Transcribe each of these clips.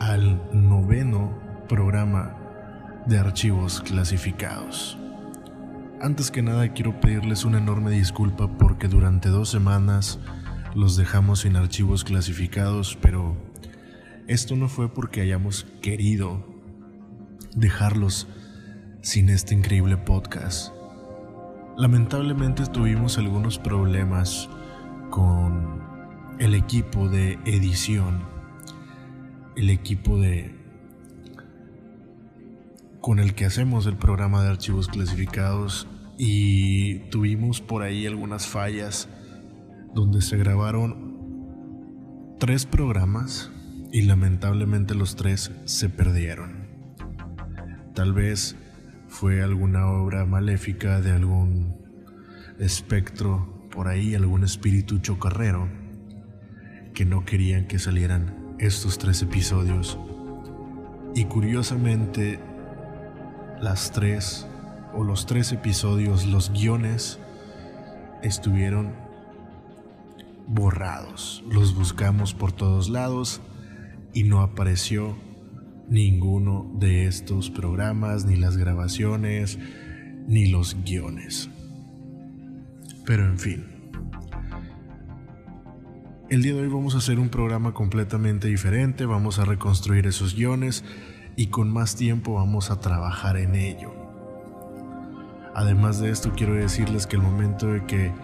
Al noveno programa de archivos clasificados. Antes que nada quiero pedirles una enorme disculpa porque durante dos semanas los dejamos sin archivos clasificados, pero esto no fue porque hayamos querido dejarlos sin este increíble podcast. Lamentablemente tuvimos algunos problemas con el equipo de edición, el equipo de con el que hacemos el programa de archivos clasificados y tuvimos por ahí algunas fallas donde se grabaron tres programas y lamentablemente los tres se perdieron. Tal vez fue alguna obra maléfica de algún espectro por ahí, algún espíritu chocarrero que no querían que salieran estos tres episodios. Y curiosamente, las tres o los tres episodios, los guiones, estuvieron borrados. Los buscamos por todos lados y no apareció ninguno de estos programas, ni las grabaciones, ni los guiones. Pero en fin. El día de hoy vamos a hacer un programa completamente diferente, vamos a reconstruir esos guiones y con más tiempo vamos a trabajar en ello. Además de esto quiero decirles que el momento de que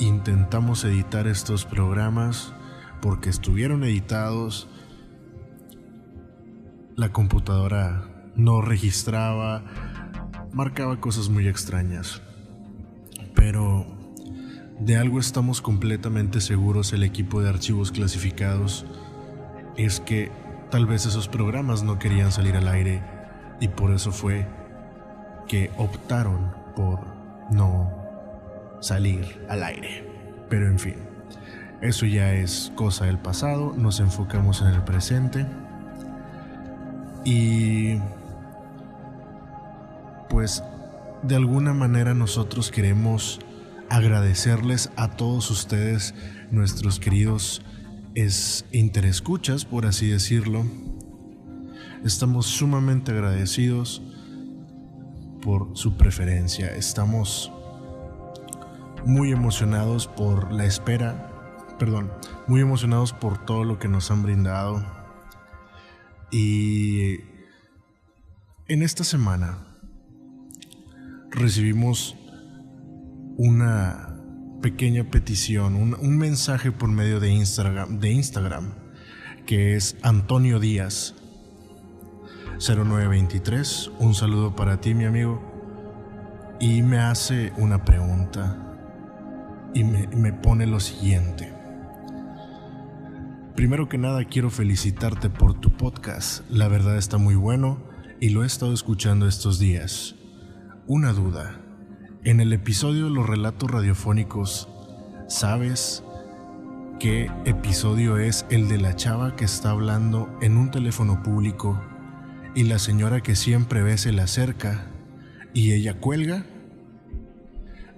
intentamos editar estos programas, porque estuvieron editados, la computadora no registraba, marcaba cosas muy extrañas. Pero de algo estamos completamente seguros el equipo de archivos clasificados, es que tal vez esos programas no querían salir al aire y por eso fue que optaron por no salir al aire. Pero en fin, eso ya es cosa del pasado, nos enfocamos en el presente. Y pues de alguna manera nosotros queremos agradecerles a todos ustedes, nuestros queridos es interescuchas, por así decirlo. Estamos sumamente agradecidos por su preferencia. Estamos muy emocionados por la espera, perdón, muy emocionados por todo lo que nos han brindado y en esta semana recibimos una pequeña petición, un, mensaje por medio de Instagram, de Instagram, que es Antonio Díaz 0923. Un saludo para ti, mi amigo. Y me hace una pregunta y me pone lo siguiente. Primero que nada quiero felicitarte por tu podcast, la verdad está muy bueno y lo he estado escuchando estos días. Una duda, en el episodio de los relatos radiofónicos, ¿sabes qué episodio es el de la chava que está hablando en un teléfono público y la señora que siempre ve se le acerca y ella cuelga?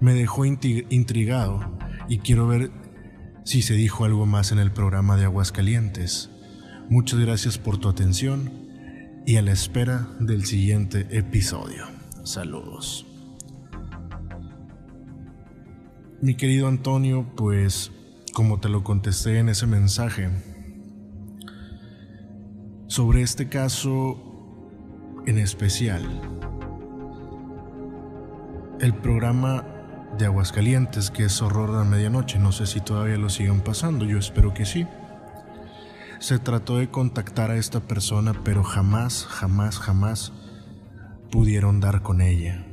Me dejó intrigado y quiero ver si se dijo algo más en el programa de Aguascalientes. Muchas gracias por tu atención y a la espera del siguiente episodio. Saludos. Mi querido Antonio, pues como te lo contesté en ese mensaje, sobre este caso en especial, el programa de Aguascalientes, que es Horror a Medianoche. No sé si todavía lo siguen pasando, yo espero que sí. Se trató de contactar a esta persona, pero jamás, jamás, jamás pudieron dar con ella.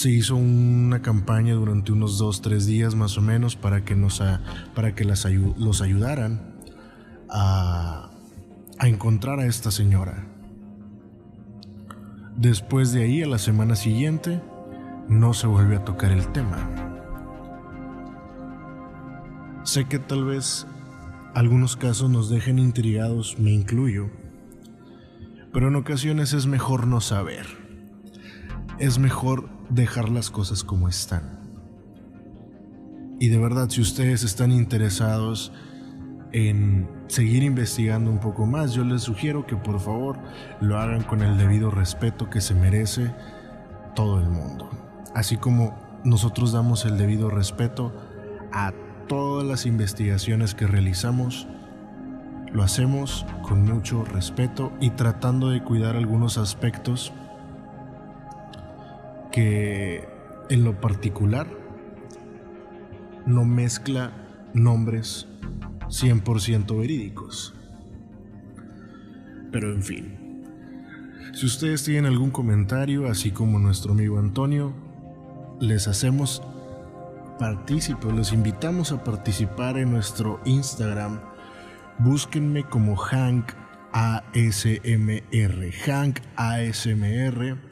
Se hizo una campaña durante unos dos, tres días más o menos para que, nos para que las, los ayudaran a, a encontrar a esta señora. Después de ahí, a la semana siguiente, no se volvió a tocar el tema. Sé que tal vez algunos casos nos dejen intrigados, me incluyo, pero en ocasiones es mejor no saber. Es mejor dejar las cosas como están. Y de verdad, si ustedes están interesados en seguir investigando un poco más, yo les sugiero que por favor lo hagan con el debido respeto que se merece todo el mundo. Así como nosotros damos el debido respeto a todas las investigaciones que realizamos, lo hacemos con mucho respeto y tratando de cuidar algunos aspectos que en lo particular no mezcla nombres 100% verídicos. Pero en fin, si ustedes tienen algún comentario, así como nuestro amigo Antonio, les hacemos partícipes, los invitamos a participar en nuestro Instagram. Búsquenme como Hank ASMR. Hank ASMR.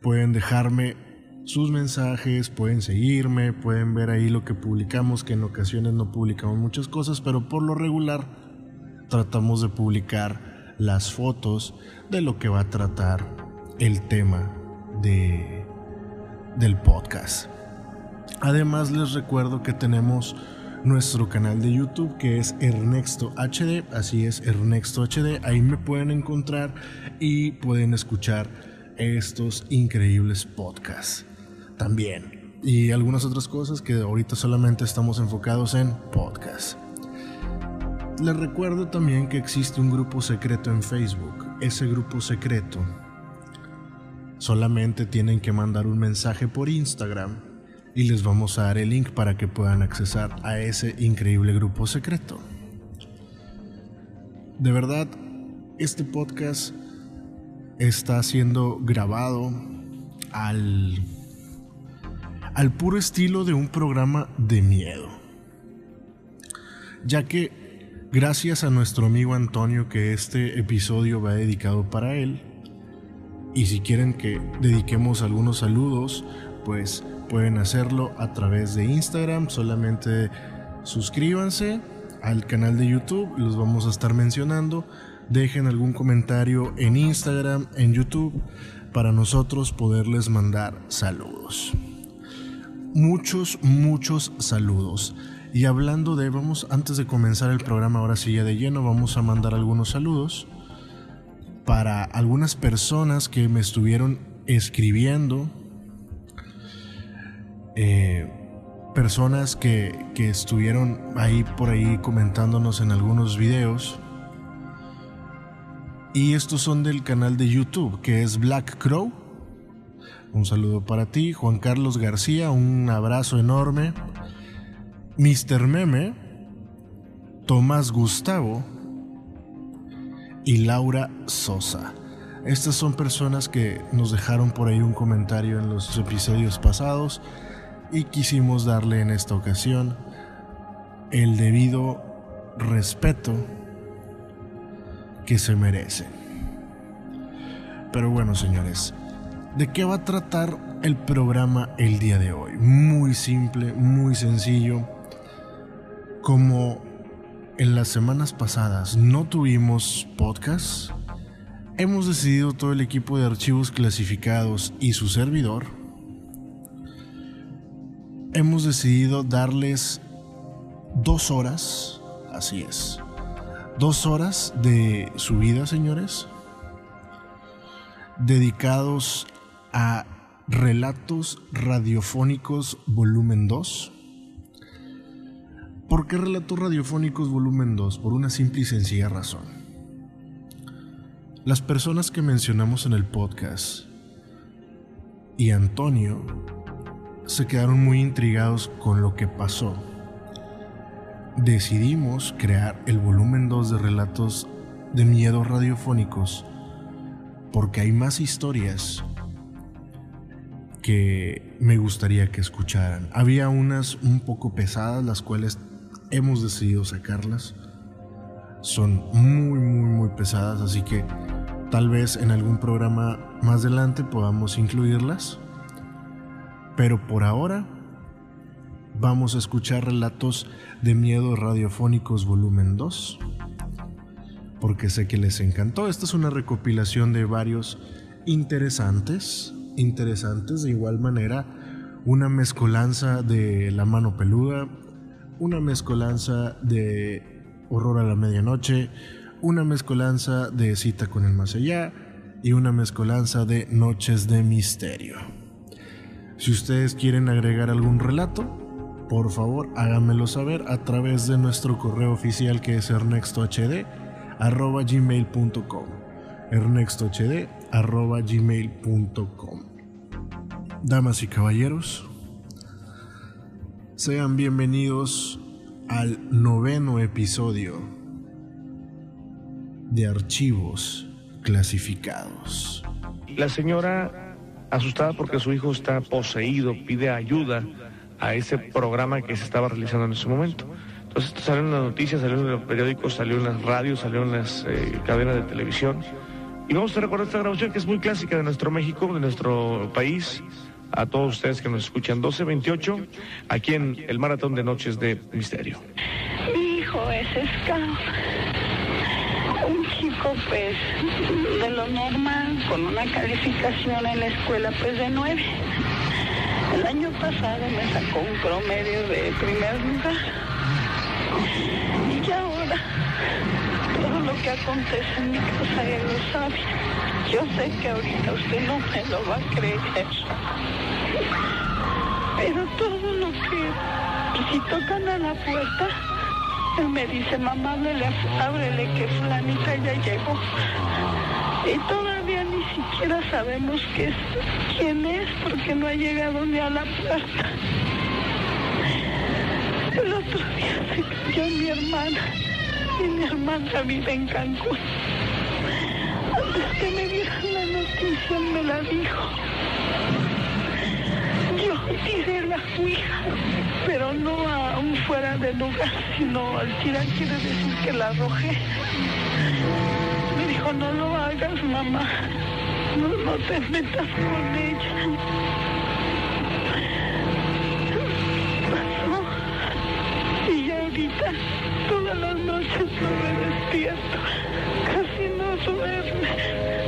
Pueden dejarme sus mensajes, pueden seguirme, pueden ver ahí lo que publicamos, que en ocasiones no publicamos muchas cosas, pero por lo regular tratamos de publicar las fotos de lo que va a tratar el tema de, del podcast. Además les recuerdo que tenemos nuestro canal de YouTube que es Ernesto HD, así es Ernesto HD, ahí me pueden encontrar y pueden escuchar estos increíbles podcasts también. Y algunas otras cosas que ahorita solamente estamos enfocados en podcast. Les recuerdo también que existe un grupo secreto en Facebook. Ese grupo secreto solamente tienen que mandar un mensaje por Instagram y les vamos a dar el link para que puedan accesar a ese increíble grupo secreto. De verdad, este podcast está siendo grabado al al puro estilo de un programa de miedo. Ya que gracias a nuestro amigo Antonio que este episodio va dedicado para él, y si quieren que dediquemos algunos saludos, pues pueden hacerlo a través de Instagram, solamente suscríbanse al canal de YouTube, los vamos a estar mencionando, dejen algún comentario en Instagram, en YouTube, para nosotros poderles mandar saludos muchos, muchos saludos. Y hablando de, vamos, antes de comenzar el programa, ahora sí ya de lleno, vamos a mandar algunos saludos para algunas personas que me estuvieron escribiendo, eh, personas que, que estuvieron ahí por ahí comentándonos en algunos videos. Y estos son del canal de YouTube, que es Black Crow. Un saludo para ti, Juan Carlos García, un abrazo enorme. Mr. Meme, Tomás Gustavo y Laura Sosa. Estas son personas que nos dejaron por ahí un comentario en los episodios pasados y quisimos darle en esta ocasión el debido respeto que se merece. Pero bueno, señores, ¿De qué va a tratar el programa el día de hoy? Muy simple, muy sencillo. Como en las semanas pasadas no tuvimos podcast, hemos decidido todo el equipo de archivos clasificados y su servidor, hemos decidido darles dos horas, así es, dos horas de su vida, señores, dedicados a Relatos Radiofónicos Volumen 2. ¿Por qué Relatos Radiofónicos Volumen 2? Por una simple y sencilla razón. Las personas que mencionamos en el podcast y Antonio se quedaron muy intrigados con lo que pasó. Decidimos crear el volumen 2 de relatos de miedo radiofónicos porque hay más historias que me gustaría que escucharan. Había unas un poco pesadas, las cuales hemos decidido sacarlas. Son muy, muy, muy pesadas, así que tal vez en algún programa más adelante podamos incluirlas. Pero por ahora vamos a escuchar relatos de miedo radiofónicos volumen 2. Porque sé que les encantó. Esta es una recopilación de varios interesantes interesantes. De igual manera, una mezcolanza de La mano peluda, una mezcolanza de Horror a la medianoche, una mezcolanza de Cita con el más allá y una mezcolanza de Noches de misterio. Si ustedes quieren agregar algún relato, por favor háganmelo saber a través de nuestro correo oficial que es ernestohd@gmail.com. ernestohd@gmail.com. Damas y caballeros, sean bienvenidos al noveno episodio de Archivos Clasificados. La señora, asustada porque su hijo está poseído, pide ayuda a ese programa que se estaba realizando en ese momento. Entonces salió en las noticias, salió en los periódicos, salió en las radios, salió en las eh, cadenas de televisión. Y vamos a recordar esta grabación que es muy clásica de nuestro México, de nuestro país a todos ustedes que nos escuchan. 1228, aquí en el Maratón de Noches de Misterio. Mi hijo es scout. Un chico, pues, de lo normal, con una calificación en la escuela, pues, de nueve. El año pasado me sacó un promedio de primer lugar. Y ahora, todo lo que acontece en mi casa, él lo sabe. Yo sé que ahorita usted no me lo va a creer. Pero todo lo que, si tocan a la puerta, él me dice, mamá, ábrele, ábrele que fulanita ya llegó. Y todavía ni siquiera sabemos quién es porque no ha llegado ni a la puerta. El otro día se cayó mi hermana y mi hermana vive en Cancún. Antes que me dieran la noticia me la dijo. Yo tiré la ouija, pero no a un fuera de lugar, sino al tirar quiere decir que la arrojé. Me dijo, no lo hagas, mamá. No, te metas con ella. Pasó. Y ahorita, todas las noches no me despierto. Casi no duerme.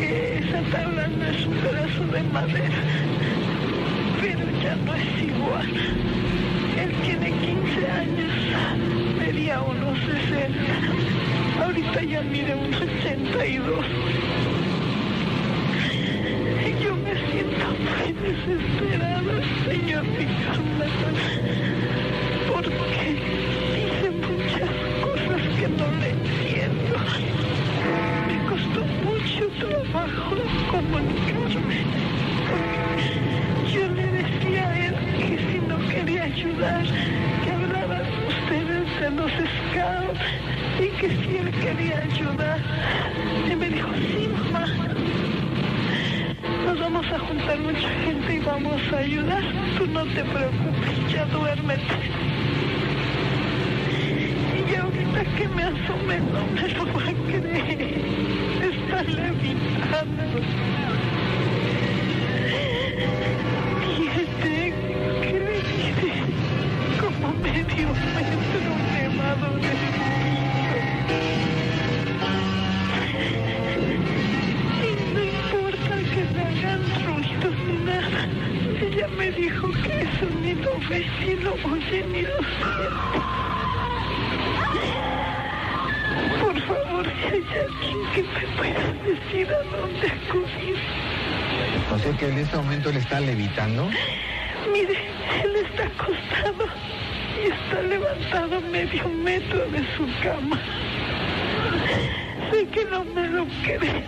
Esa tabla no es un pedazo de madera, pero ya no es igual. Él tiene 15 años, medía unos 60, ahorita ya mide unos 82. Y yo me siento muy desesperada, señor Nicolás, vamos a ayudar. Tú no te preocupes, ya duérmete. Y ahorita que me asome no me lo va a creer. Está levitando. Dónde acudir. O sea que en este momento le está levitando. Mire, él está acostado y está levantado medio metro de su cama. Sé que no me lo cree.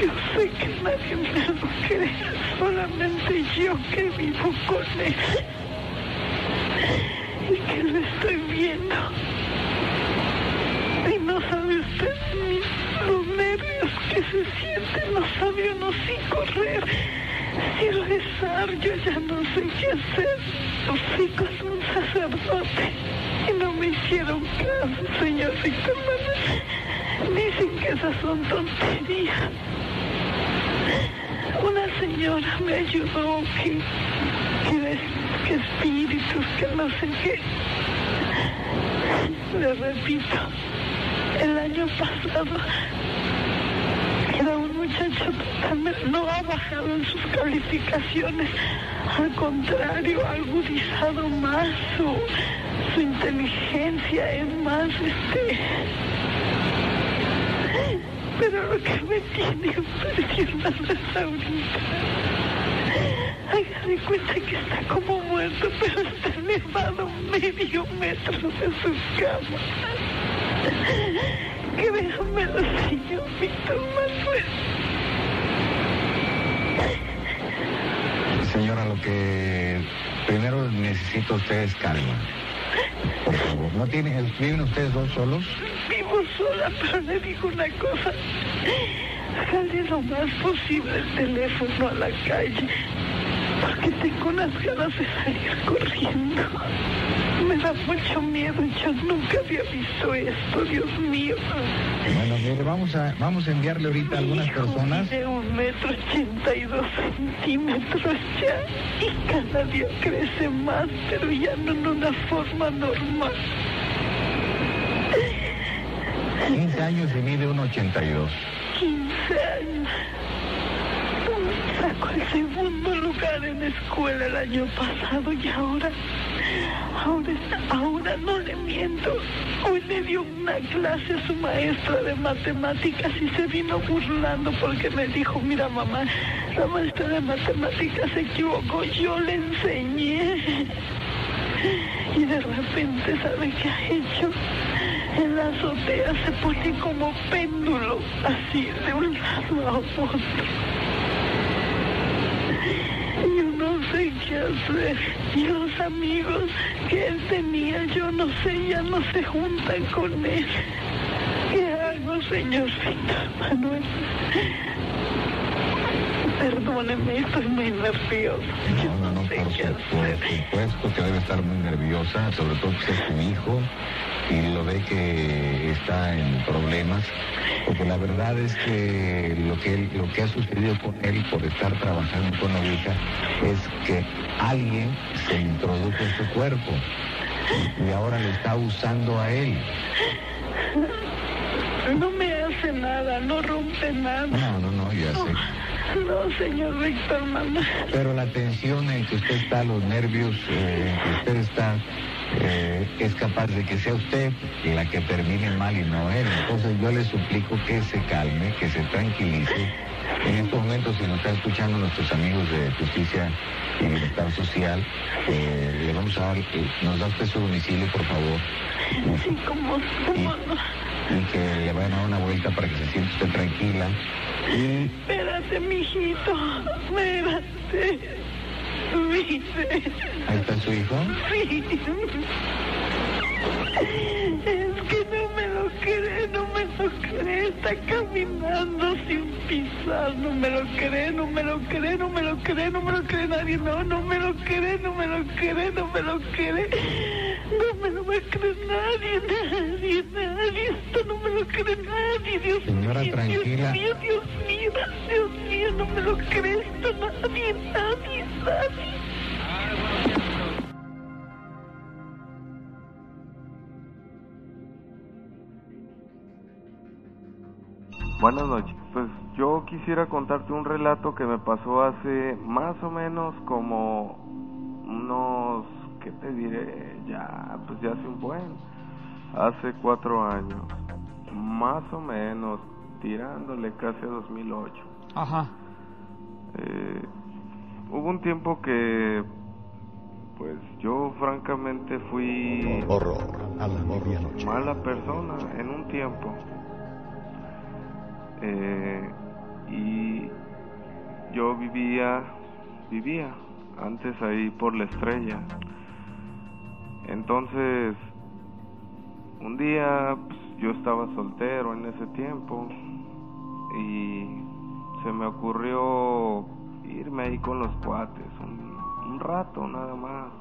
Yo sé que nadie me lo cree. Solamente yo que vivo con él. Y que lo estoy viendo. Que se sienten. No sabe uno si correr, si rezar. Yo ya no sé qué hacer. Hijos es un sacerdote. Y no me hicieron caso, señor Víctor Manuel. Dicen que esas son tonterías. Una señora me ayudó que, que, que espíritus, que no sé qué. Le repito, el año pasado era un muchacho totalmente, no ha bajado en sus calificaciones, al contrario, ha agudizado más su, su inteligencia, es más este pero lo que me tiene impresionado es ahorita. Haga cuenta que está como muerto, pero está elevado medio metro de su cama. Créamelo, señor Víctor Manuel. Señora, lo que primero necesito usted es calma. Por favor, ¿no tienen, viven ustedes dos solos? Vivo sola, pero le digo una cosa. Sale lo más posible el teléfono a la calle, unas ganas de salir corriendo. Me da mucho miedo, yo nunca había visto esto, Dios mío. Bueno, mire, vamos a, vamos a enviarle ahorita a algunas Hijo personas. mide un metro ochenta y dos centímetros ya, y cada día crece más, pero ya no en una forma normal. 15 años y mide 1,82. 15 años. El segundo lugar en la escuela el año pasado y ahora, ahora, ahora no le miento. Hoy le dio una clase a su maestra de matemáticas y se vino burlando porque me dijo, mira mamá, la maestra de matemáticas se equivocó, yo le enseñé. Y de repente, ¿sabe qué ha hecho? En la azotea se pone como péndulo, así, de un lado a otro. Yo no sé qué hacer. Y los amigos que él tenía, yo no sé, ya no se juntan con él. ¿Qué hago, señor Víctor Manuel? Perdóneme, estoy muy nervioso. Yo No, no, no, no sé por, qué su- por hacer. supuesto que debe estar muy nerviosa, sobre todo que es su hijo y lo ve que está en problemas, porque la verdad es que lo que, él- lo que ha sucedido con él por estar trabajando con la hija es que alguien se introdujo en su cuerpo y ahora le está usando a él. No me hace nada, no rompe nada. No, no, no, ya sé. No, señor Víctor Manuel. Pero la tensión en que usted está, los nervios eh, en que usted está, eh, es capaz de que sea usted la que termine mal y no él. Entonces yo le suplico que se calme, que se tranquilice. En estos momentos, si nos están escuchando nuestros amigos de Justicia y Bienestar Social, eh, le vamos a dar, eh, nos da usted su domicilio, por favor, Sí, como, y que le vayan a dar una vuelta para que se sienta usted tranquila. Espérate, mijito. Espérate. Ahí está su hijo. Cree, no me lo cree. Está caminando sin pisar. No me lo cree, no me lo cree, no me lo cree, no me lo cree nadie. No, no me lo cree, no me lo cree, no me lo cree. No me lo va a creer nadie, nadie, nadie. Esto no me lo cree nadie, Dios Señora, mío. tranquila. Dios mío, Dios mío, Dios mío, no me lo cree esto nadie, nadie, nadie. Buenas noches. Pues yo quisiera contarte un relato que me pasó hace más o menos como unos, ¿qué te diré? Ya, pues ya hace un buen, hace cuatro años, más o menos, tirándole casi a 2008. Ajá. Eh, hubo un tiempo que, pues yo francamente fui Horror a la medianoche. mala persona en un tiempo. Eh, y yo vivía, vivía antes ahí por la estrella. Entonces, un día pues, yo estaba soltero en ese tiempo y se me ocurrió irme ahí con los cuates un, un rato nada más.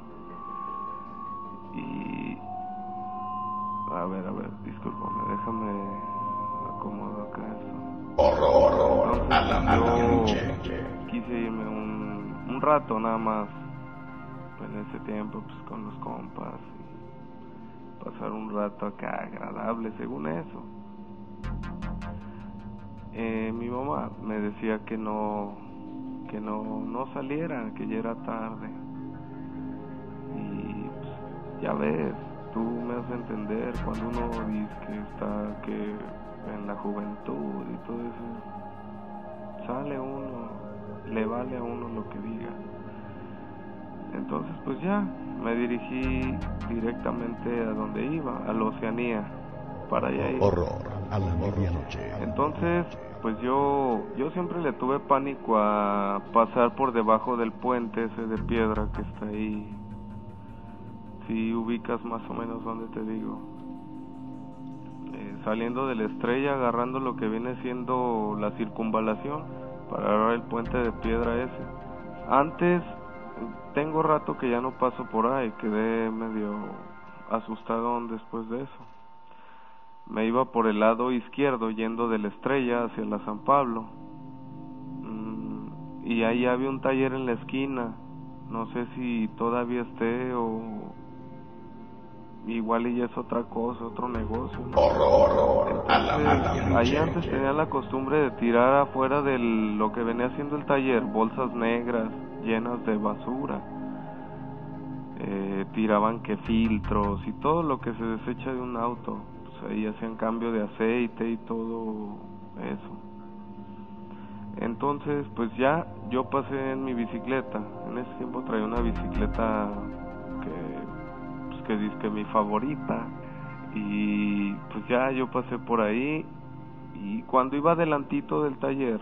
Y A ver, a ver, discúlpame, déjame acomodo acá esto. Horror a la quise irme un, un rato nada más en ese tiempo pues con los compas y pasar un rato acá agradable según eso. Eh, mi mamá me decía que no que no no saliera, que ya era tarde. Y pues, ya ves, tú me de entender cuando uno dice que está que en la juventud y todo eso sale uno, le vale a uno lo que diga. Entonces pues ya me dirigí directamente a donde iba, a la Oceanía, para allá ir. Horror a la medianoche. Entonces, pues yo yo siempre le tuve pánico a pasar por debajo del puente ese de piedra que está ahí. Si ubicas más o menos donde te digo. Saliendo de la estrella, agarrando lo que viene siendo la circunvalación para agarrar el puente de piedra ese. Antes, tengo rato que ya no paso por ahí, quedé medio asustado después de eso. Me iba por el lado izquierdo yendo de la estrella hacia la San Pablo. Mm, y ahí había un taller en la esquina. No sé si todavía esté o igual y ya es otra cosa otro negocio ¿no? Entonces, ahí antes tenía la costumbre de tirar afuera de lo que venía haciendo el taller bolsas negras llenas de basura. Eh, tiraban que filtros y todo lo que se desecha de un auto pues ahí hacían cambio de aceite y todo eso. Entonces pues ya yo pasé en mi bicicleta. En ese tiempo traía una bicicleta que que mi favorita. Y pues ya yo pasé por ahí. Y cuando iba adelantito del taller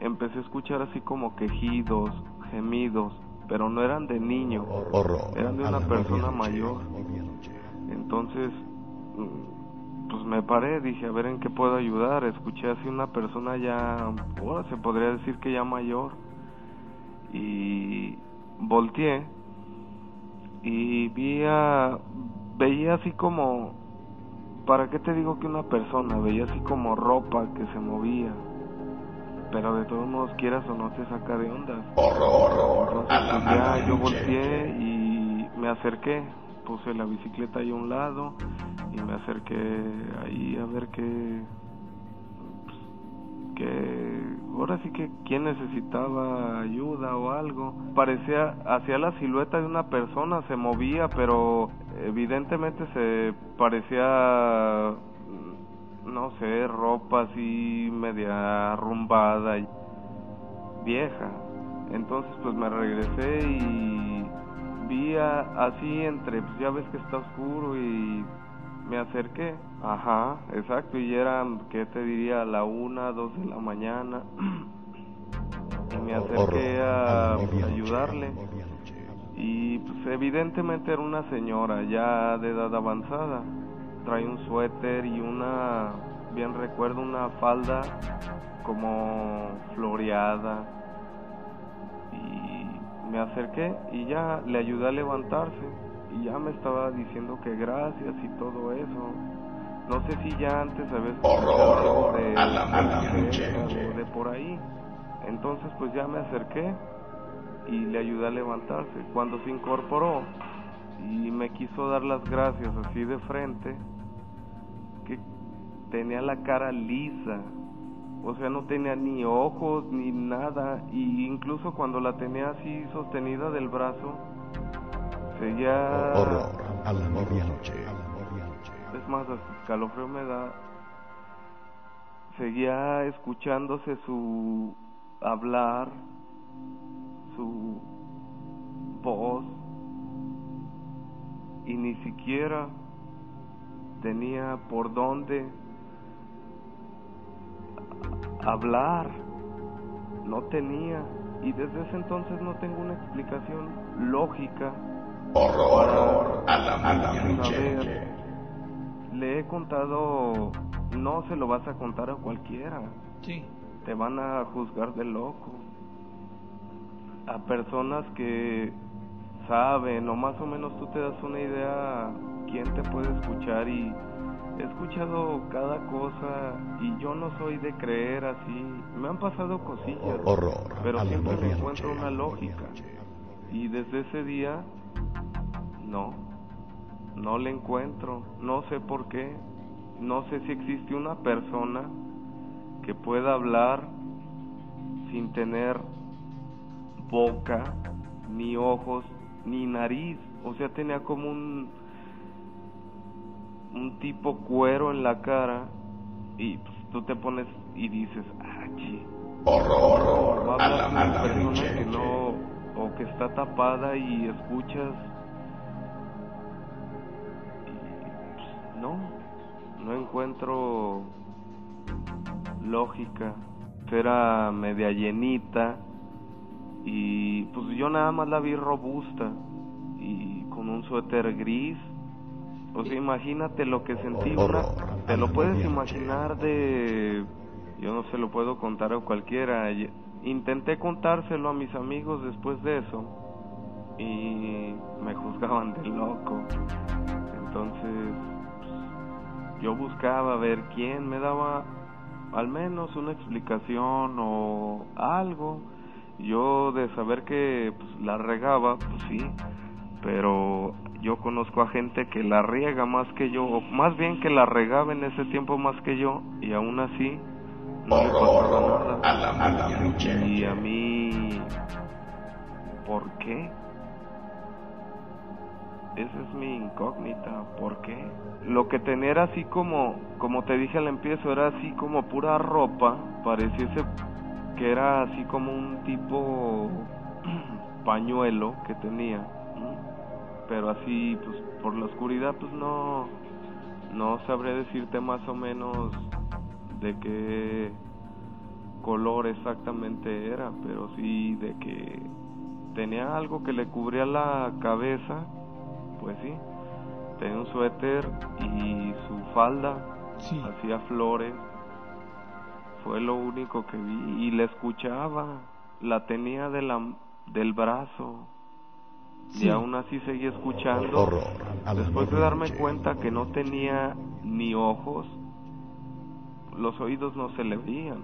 empecé a escuchar así como quejidos, gemidos, pero no eran de niño, Horror eran de una persona mayor. Entonces, mm, pues me paré, dije a ver en qué puedo ayudar. Escuché así una persona ya, ahora se podría decir que ya mayor, y volteé y vi a, veía así como, ¿para qué te digo que una persona? Veía así como ropa que se movía, pero de todos modos quieras o no te saca de onda. Horror Entonces pues ya yo volteé y me acerqué, puse la bicicleta ahí a un lado y me acerqué ahí a ver qué, que ahora sí que quién necesitaba ayuda o algo. Parecía, hacía la silueta de una persona, se movía, pero evidentemente se parecía, no sé, ropa así media arrumbada y vieja. Entonces pues me regresé y vi así entre, pues ya ves que está oscuro y me acerqué. Ajá, exacto, y eran, ¿qué te diría? A la una, dos de la mañana. y me acerqué a, pues, ayudarle. Y pues evidentemente era una señora ya de edad avanzada. Trae un suéter y una, bien recuerdo, una falda como floreada. Y me acerqué y ya le ayudé a levantarse. Y ya me estaba diciendo que gracias y todo eso. No sé si ya antes había escuchado algo de a la medianoche. o de por ahí. Entonces pues ya me acerqué y le ayudé a levantarse. Cuando se incorporó y me quiso dar las gracias así de frente, que tenía la cara lisa, o sea, no tenía ni ojos ni nada, y incluso cuando la tenía así sostenida del brazo, seguía... Horror a la medianoche. Más, escalofrío me da. Seguía escuchándose su hablar, su voz, y ni siquiera tenía por dónde hablar. No tenía. Y desde ese entonces no tengo una explicación lógica Horror a la para medianoche. Le he contado, no se lo vas a contar a cualquiera. Sí. Te van a juzgar de loco. A personas que saben, o más o menos tú te das una idea quién te puede escuchar y he escuchado cada cosa y yo no soy de creer así. Me han pasado cosillas, Horror pero siempre medianoche. encuentro una lógica. Y desde ese día, no, no le encuentro, no sé por qué, no sé si existe una persona que pueda hablar sin tener boca, ni ojos, ni nariz, o sea, tenía como un un tipo cuero en la cara y pues, tú te pones y dices, ah, chi, Horror. Va a la, a que no o que está tapada y escuchas no no encuentro lógica era media llenita y pues yo nada más la vi robusta y con un suéter gris o sea imagínate lo que sentí una- te lo puedes imaginar de yo no se lo puedo contar a cualquiera. Intenté contárselo a mis amigos después de eso y me juzgaban de loco. Entonces, yo buscaba ver quién me daba al menos una explicación o algo. Yo de saber que pues, la regaba, pues sí, pero yo conozco a gente que la riega más que yo, o más bien que la regaba en ese tiempo más que yo, y aún así no le pasaba Horror a nada. la medianoche. Y a mí, ¿por qué? Esa es mi incógnita, ¿por qué? Lo que tenía era así como, como te dije al empiezo, era así como pura ropa, pareciese que era así como un tipo pañuelo que tenía, pero así pues por la oscuridad pues no, no sabré decirte más o menos de qué color exactamente era, pero sí de que tenía algo que le cubría la cabeza, pues sí, tenía un suéter y su falda Sí. hacía flores, fue lo único que vi y la escuchaba, la tenía de la, del brazo Sí. y aún así seguía escuchando. Horror la Después de darme cuenta que no tenía ni ojos, los oídos no se le veían,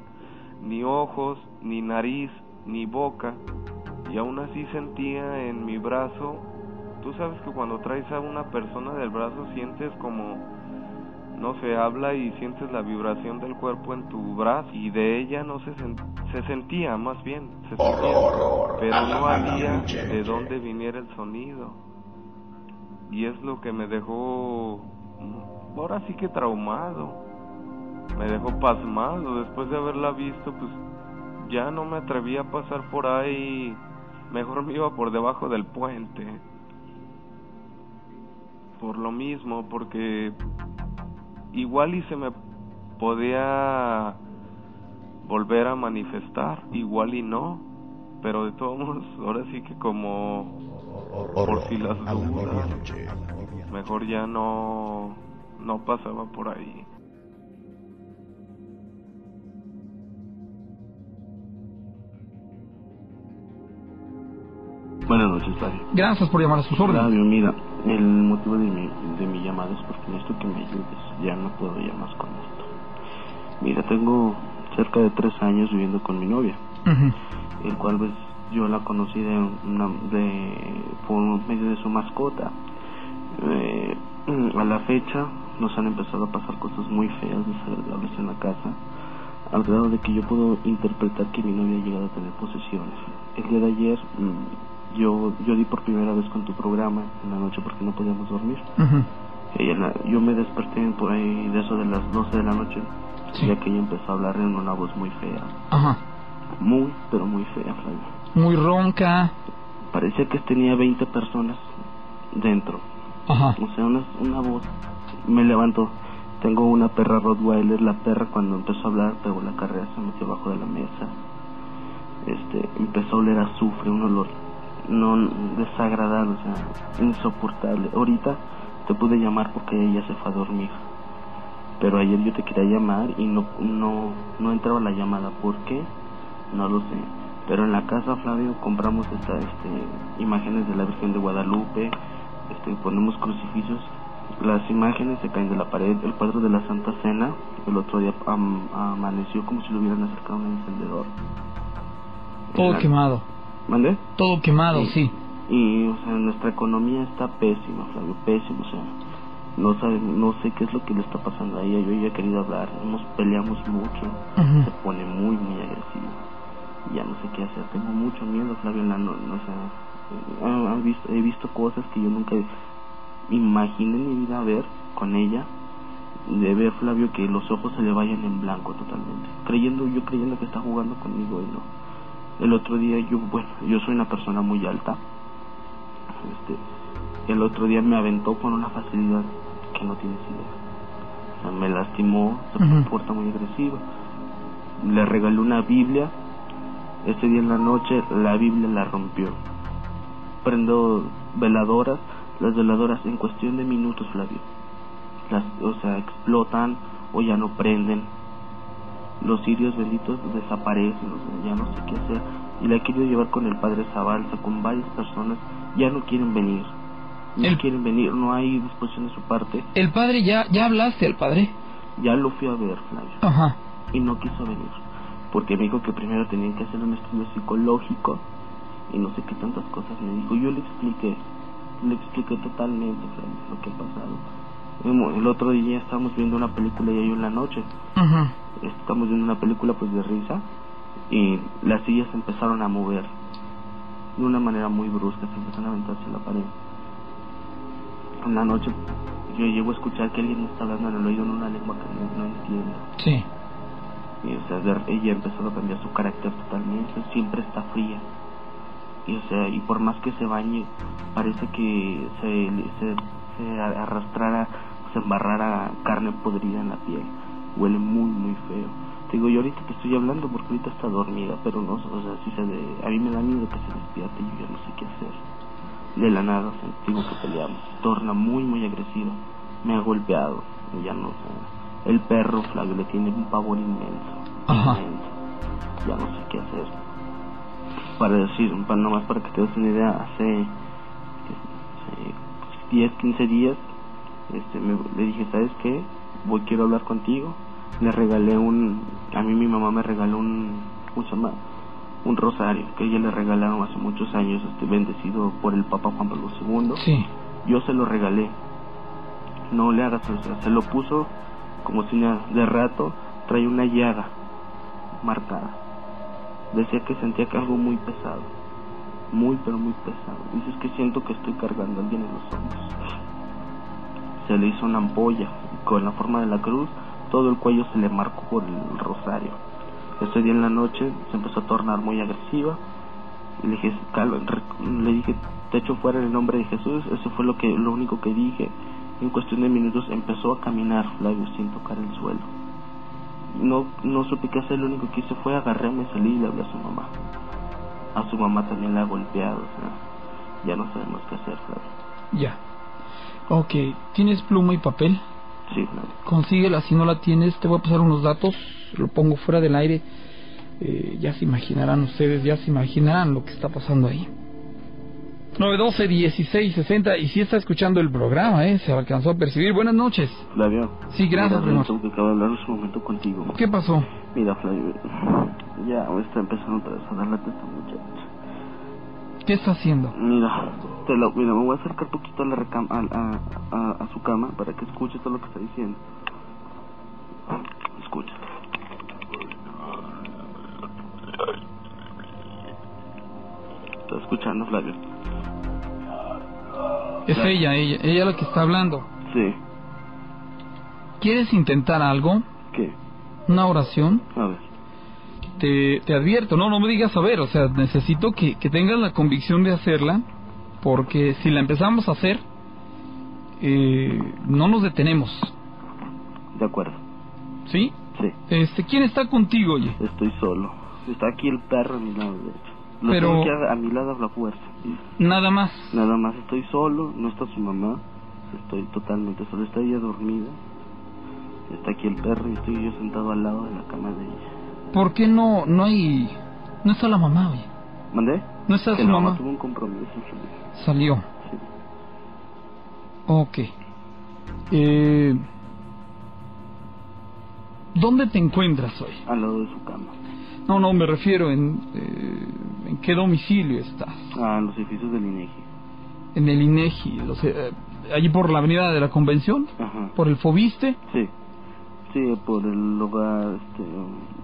ni ojos, ni nariz, ni boca, y aún así sentía en mi brazo, tú sabes que cuando traes a una persona del brazo sientes como, no se habla y sientes la vibración del cuerpo en tu brazo, y de ella no se, sen- se sentía, más bien, se sentía, Horror pero no había de dónde viniera el sonido. Y es lo que me dejó mm, ahora sí que traumado. Me dejó pasmado. Después de haberla visto pues ya no me atreví a pasar por ahí. Mejor me iba por debajo del puente por lo mismo porque igual y se me podía volver a manifestar igual y no pero de todos modos ahora sí que como por si las dudas. mejor ya no no pasaba por ahí Buenas noches, Flavio. Gracias por llamar a sus órdenes. Flavio, mira, el motivo de mi, de mi llamada es porque necesito que me ayudes. Ya no puedo ya más con esto. Mira, tengo cerca de tres años viviendo con mi novia, Ujú. el cual pues yo la conocí de, una, de por medio de su mascota. Eh, a la fecha nos han empezado a pasar cosas muy feas, desagradables en la casa, al grado de que yo puedo interpretar que mi novia ha llegado a tener posesiones. El día de ayer mm, yo yo di por primera vez con tu programa en la noche porque no podíamos dormir. La- yo me desperté por ahí de eso de las 12 de la noche, Sí. ya que ella empezó a hablar en una voz muy fea, Ajá. muy, pero muy fea, Flavio. Muy ronca. Parecía que tenía 20 personas dentro. Ajá. O sea, una, una voz. Me levanto. Tengo una perra Rottweiler. La perra, cuando empezó a hablar, pegó la carrera, se metió abajo de la mesa. Este, empezó a oler azufre, un olor no desagradable, o sea, insoportable. Ahorita te pude llamar porque ella se fue a dormir. Pero ayer yo te quería llamar y no, no, no entraba la llamada. ¿Por qué? No lo sé. Pero en la casa, Flavio, compramos esta, este, imágenes de la Virgen de Guadalupe, este, ponemos crucifijos Las imágenes se caen de la pared, el cuadro de la Santa Cena, el otro día am- amaneció como si lo hubieran acercado a un encendedor. Todo La- quemado. ¿Mande? Todo quemado, sí. Y, o sea, nuestra economía está pésima, Flavio, pésima, o sea, no sabe, no sé qué es lo que le está pasando a ella, yo ya he querido hablar, hemos peleamos mucho, se pone muy, muy agresiva, ya no sé qué hacer, tengo mucho miedo, Flavio, la no, no, o sea, he, he visto, he visto cosas que yo nunca imaginé en mi vida ver con ella, de ver, Flavio, que los ojos se le vayan en blanco totalmente, creyendo, yo creyendo que está jugando conmigo y no. El otro día yo, bueno, yo soy una persona muy alta, este, el otro día me aventó con una facilidad que no tienes idea. O sea, me lastimó, se Ujú. porta muy agresiva. Le regalé una Biblia. Ese día en la noche la Biblia la rompió. Prendo veladoras, las veladoras en cuestión de minutos, Flavio. Las, o sea, explotan o ya no prenden. Los sirios benditos desaparecen, o sea, ya no sé qué hacer. Y la he querido llevar con el padre Zabalza, con varias personas, ya no quieren venir. No El- quieren venir, no hay disposición de su parte. El padre, ya, ya hablaste al padre. Ya lo fui a ver, Flavio, Ajá. y no quiso venir. Porque me dijo que primero tenían que hacer un estudio psicológico y no sé qué tantas cosas me dijo. Yo le expliqué, le expliqué totalmente, Flavio, lo que ha pasado. El otro día estábamos viendo una película y yo en la noche. Estamos viendo una película pues de risa y las sillas empezaron a mover de una manera muy brusca, se empezaron a aventarse a la pared. En la noche yo llego a escuchar que alguien me está hablando en el oído en una lengua que no, entiendo. Sí. Y, o sea, ella empezó a cambiar su carácter totalmente, siempre está fría. Y, o sea, y por más que se bañe, parece que se, se, se arrastrara, se embarrara carne podrida en la piel. Huele muy, muy feo. Te digo, yo ahorita te estoy hablando porque ahorita está dormida, pero no, o sea, si se de, a mí me da miedo que se despierte y yo ya no sé qué hacer. De la nada, digo que peleamos. Torna muy, muy agresiva. Me ha golpeado. Ya no, o sea, el perro, Flavio, le tiene un pavor inmenso. Ajá. inmenso. Ya no sé qué hacer. Para decir, para, nomás para que te des una idea, hace, hace 10, 15 días, este, me, le dije, ¿sabes qué? Voy, quiero hablar contigo. Le regalé un, a mí mi mamá me regaló un, ¿cómo se llama? Un rosario que ella le regalaron hace muchos años, este, bendecido por el Papa Juan Pablo II. Sí. Yo se lo regalé. No le hagas, o sea, se lo puso como si. De rato trae una llaga marcada. Decía que sentía que algo muy pesado. Muy, pero muy pesado. Dices que siento que estoy cargando a alguien en los hombros. Se le hizo una ampolla con la forma de la cruz. Todo el cuello se le marcó por el rosario. Ese día en la noche se empezó a tornar muy agresiva. Y le dije, calma, le dije, te echo fuera en el nombre de Jesús. Eso fue lo que, lo único que dije. En cuestión de minutos empezó a caminar Flavio sin tocar el suelo. No, no supe qué hacer, lo único que hice fue agarrarme, salí y le hablé a su mamá. A su mamá también la ha golpeado, o sea, ya no sabemos qué hacer, Flavio. Ya. Ok. ¿Tienes pluma y papel? Sí, Flavio. Consíguela. Si no la tienes, te voy a pasar unos datos. Lo pongo fuera del aire. Eh, ya se imaginarán ustedes, ya se imaginarán lo que está pasando ahí. 912 16 60 y si está escuchando el programa, ¿eh? Se alcanzó a percibir. Buenas noches. Flavio. Sí, gracias, Mira. Renzo, que de hablar en su momento contigo. ¿Qué pasó? Mira, Flavio, ya me está empezando a dar la testa, muchacho. ¿Qué está haciendo? Mira, te lo, mira, me voy a acercar poquito a, la recam a, a, a, a su cama para que escuche todo lo que está diciendo. Escucha. Está escuchando, Flavio. Es ella, ella, ella la que está hablando. Sí. ¿Quieres intentar algo? ¿Qué? ¿Una oración? A ver. Te, te advierto, no, no me digas a ver, o sea, necesito que, que tengas la convicción de hacerla, porque si la empezamos a hacer, eh, no nos detenemos, De acuerdo. ¿sí? Sí. Este, ¿quién está contigo, oye? Estoy solo. Está aquí el perro a mi lado derecho. Lo Pero- tengo aquí a, a mi lado a la fuerza. Nada más. Nada más estoy solo, no está su mamá. Estoy totalmente solo. Está ella dormida. Está aquí el perro y estoy yo sentado al lado de la cama de ella. ¿Por qué no, no hay, no está la mamá, oye? ¿Mandé? ¿No está Que su no, mamá? tuvo un compromiso. Salió. Sí. Ok. Eh, ¿Dónde te encuentras hoy? Al lado de su cama. No, no, me refiero en... eh, ¿En qué domicilio estás? Ah, en los edificios del INEGI. En el INEGI, o sea, eh, allí por la avenida de la Convención, Ajá. por el Fobiste. Sí. Sí, por el hogar, este,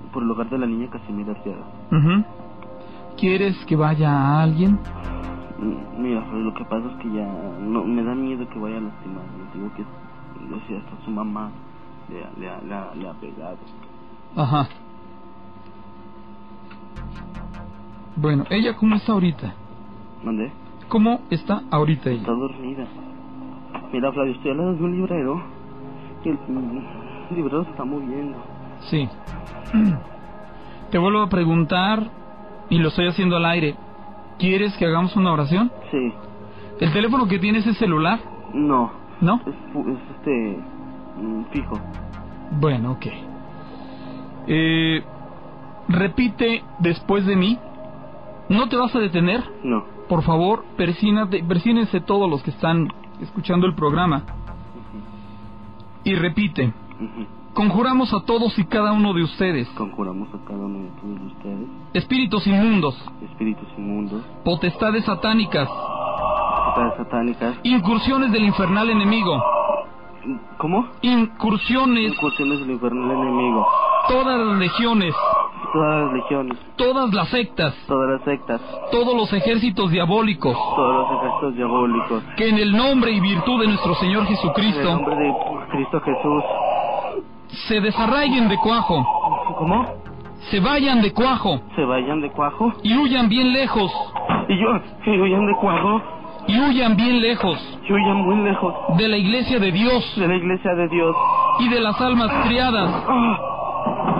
por el hogar de la niña Casimira Arteaga. Ujú. ¿Quieres que vaya alguien? Mm, Mira, lo que pasa es que ya no me da miedo que vaya a lastimar. Le digo que no sé, hasta su mamá le, ha- le, le, le ha pegado. Ajá. Bueno, ¿ella cómo está ahorita? ¿Mandé? ¿Cómo está ahorita ella? Está dormida. Mira, Flavio, estoy al lado de un librero y el mm, librero se está moviendo. Sí. Te vuelvo a preguntar, y lo estoy haciendo al aire. ¿Quieres que hagamos una oración? Sí. ¿El teléfono que tienes es celular? No. ¿No? Es, es este. mm, fijo. Bueno, ok. Eh, repite después de mí. ¿No te vas a detener? No. Por favor, persínate, persínense todos los que están escuchando el programa. Y repite. Conjuramos a todos y cada uno de ustedes, Conjuramos a cada uno de todos ustedes, espíritus inmundos, espíritus inmundos, potestades satánicas, potestades satánicas. incursiones del infernal enemigo, ¿Cómo? incursiones, Incursiones del infernal enemigo. todas las legiones, Todas las legiones, todas las sectas, todas las sectas, todos los ejércitos diabólicos, todos los ejércitos diabólicos. que en el nombre y virtud de nuestro Señor En el Jesucristo. nombre de Cristo Jesús. Se desarraiguen de cuajo, ¿Cómo? se vayan de cuajo Se vayan de cuajo. y huyan bien lejos, Y yo, y huyan de cuajo. y huyan bien lejos Y huyan muy lejos de la iglesia de Dios de la iglesia de Dios. y de las almas criadas ¡Ah!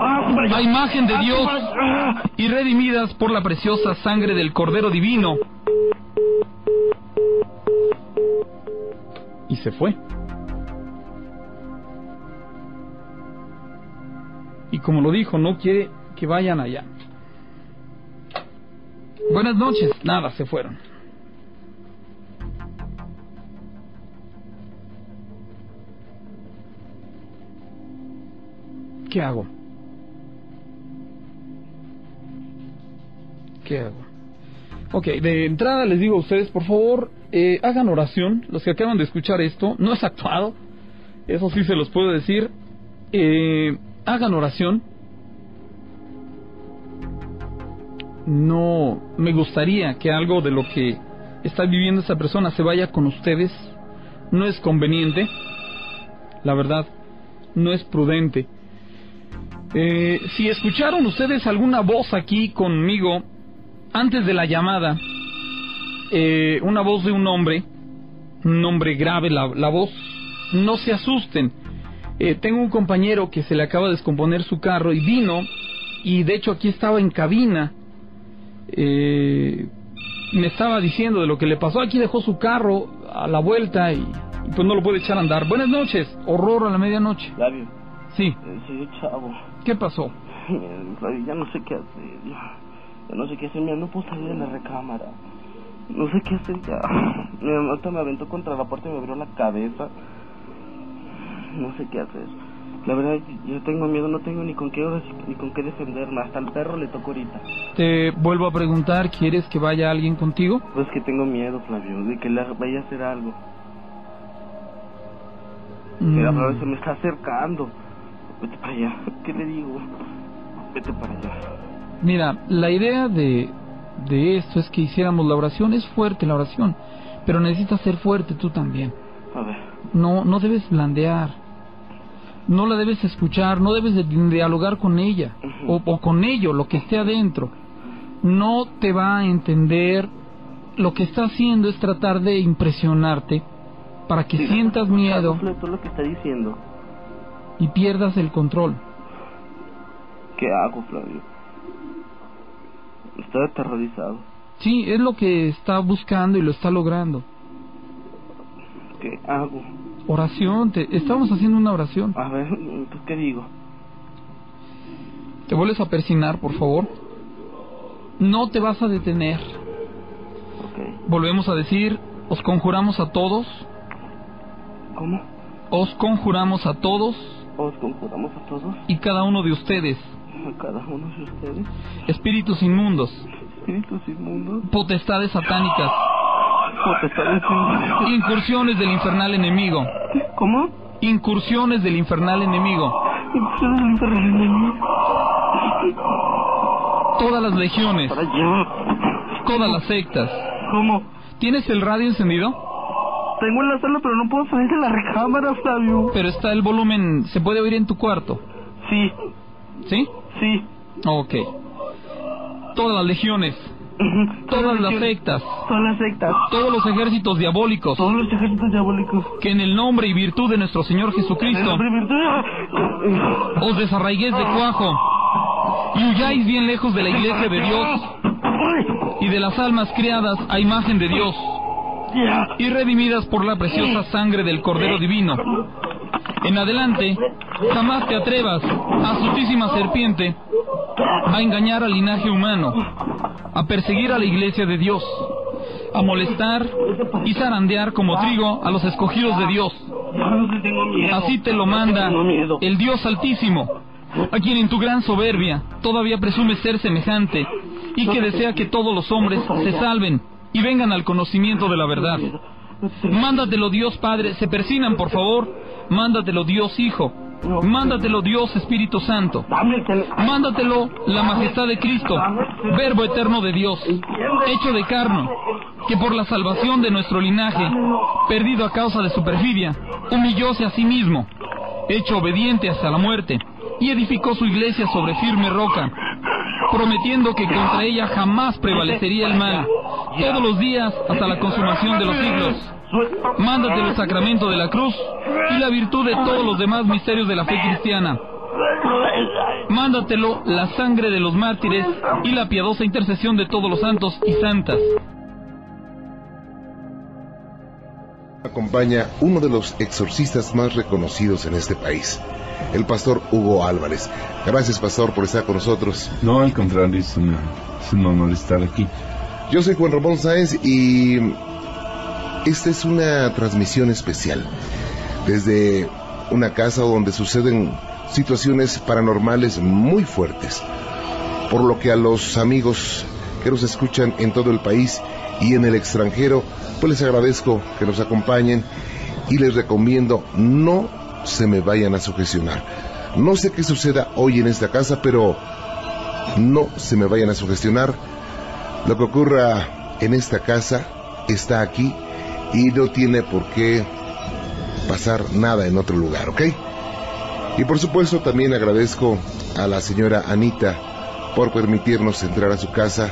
¡Ah, a imagen de ¡Ah, Dios ¡Ah! y redimidas por la preciosa sangre del Cordero Divino. Y se fue. Y como lo dijo, no quiere que vayan allá. Buenas noches. Nada, se fueron. ¿Qué hago? ¿Qué hago? Ok, de entrada les digo a ustedes, por favor, eh, hagan oración. Los que acaban de escuchar esto, no es actuado, eso sí se los puedo decir. Eh, hagan oración. No me gustaría que algo de lo que está viviendo esa persona se vaya con ustedes. No es conveniente, la verdad, no es prudente. Eh, si escucharon ustedes alguna voz aquí conmigo antes de la llamada, eh, una voz de un hombre, un hombre grave la, la voz, no se asusten. Eh, tengo un compañero que se le acaba de descomponer su carro y vino, y de hecho aquí estaba en cabina, eh, me estaba diciendo de lo que le pasó, aquí dejó su carro a la vuelta y, y pues no lo puede echar a andar. Buenas noches, horror a la medianoche. Sí, eh, soy un chavo. ¿qué pasó? Ya no sé qué hacer. Ya, ya no sé qué hacer. Mira, no puedo salir de la recámara. No sé qué hacer ya. Mi mamá me aventó contra la puerta y me abrió la cabeza. No sé qué hacer. La verdad, yo tengo miedo, no tengo ni con qué ni con qué defenderme. Hasta el perro le tocó ahorita. Te vuelvo a preguntar, ¿quieres que vaya alguien contigo? Pues que tengo miedo, Flavio, de que le vaya a hacer algo. Mira, Mm. Flavio, se me está acercando. Vete para allá. ¿Qué le digo? Vete para allá. Mira, la idea de, de esto es que hiciéramos la oración. Es fuerte la oración, pero necesitas ser fuerte tú también. A ver. No, no debes blandear. No la debes escuchar, no debes de dialogar con ella o, o con ello, lo que esté adentro. No te va a entender. Lo que está haciendo es tratar de impresionarte para que Sí, sientas miedo lo que está diciendo. y pierdas el control. ¿Qué hago, Flavio? Estoy aterrorizado. Sí, es lo que está buscando y lo está logrando. ¿Qué hago? Oración, te, estamos haciendo una oración. A ver, ¿pues qué digo? Te vuelves a persinar, por favor. No te vas a detener. Volvemos a decir, os conjuramos a todos. ¿Cómo? Os conjuramos a todos Os conjuramos a todos, y cada uno de ustedes, cada uno de ustedes, espíritus inmundos, espíritus inmundos, potestades satánicas, incursiones del infernal enemigo, ¿Cómo? incursiones del infernal enemigo, Incursiones del infernal enemigo. todas las legiones, Para allá. todas las sectas. ¿Cómo? ¿Tienes el radio encendido? Tengo en la sala, pero no puedo salir de la recámara, Octavio. Pero está el volumen, se puede oír en tu cuarto, Sí, ¿sí? sí. Ok. Todas las legiones, Todas las sectas. sectas, Todas las sectas. todos los ejércitos diabólicos, Todos los ejércitos diabólicos. que en el nombre y virtud de nuestro Señor Jesucristo os desarraiguéis de cuajo y huyáis bien lejos de la iglesia de Dios y de las almas criadas a imagen de Dios y redimidas por la preciosa sangre del Cordero Divino. En adelante, jamás te atrevas, astutísima serpiente, a engañar al linaje humano, a perseguir a la iglesia de Dios, a molestar y zarandear como trigo a los escogidos de Dios. Así te lo manda el Dios Altísimo, a quien en tu gran soberbia todavía presumes ser semejante y que desea que todos los hombres se salven y vengan al conocimiento de la verdad. Mándatelo Dios Padre, se persinan por favor, mándatelo Dios Hijo, mándatelo Dios Espíritu Santo, mándatelo la majestad de Cristo, Verbo eterno de Dios, hecho de carne, que por la salvación de nuestro linaje, perdido a causa de su perfidia, humillóse a sí mismo, hecho obediente hasta la muerte, y edificó su iglesia sobre firme roca, prometiendo que contra ella jamás prevalecería el mal, todos los días hasta la consumación de los siglos. Mándate el sacramento de la cruz y la virtud de todos los demás misterios de la fe cristiana. Mándatelo la sangre de los mártires y la piadosa intercesión de todos los santos y santas. acompaña uno de los exorcistas más reconocidos en este país, el pastor Hugo Álvarez. Gracias, pastor, por estar con nosotros. No, al contrario, es, una, es un honor estar aquí. Yo soy Juan Ramón Sáenz y esta es una transmisión especial desde una casa donde suceden situaciones paranormales muy fuertes, por lo que a los amigos que nos escuchan en todo el país y en el extranjero, pues les agradezco que nos acompañen y les recomiendo no se me vayan a sugestionar. No sé qué suceda hoy en esta casa, pero no se me vayan a sugestionar. Lo que ocurra en esta casa está aquí y no tiene por qué pasar nada en otro lugar, ¿ok? Y por supuesto también agradezco a la señora Anita por permitirnos entrar a su casa,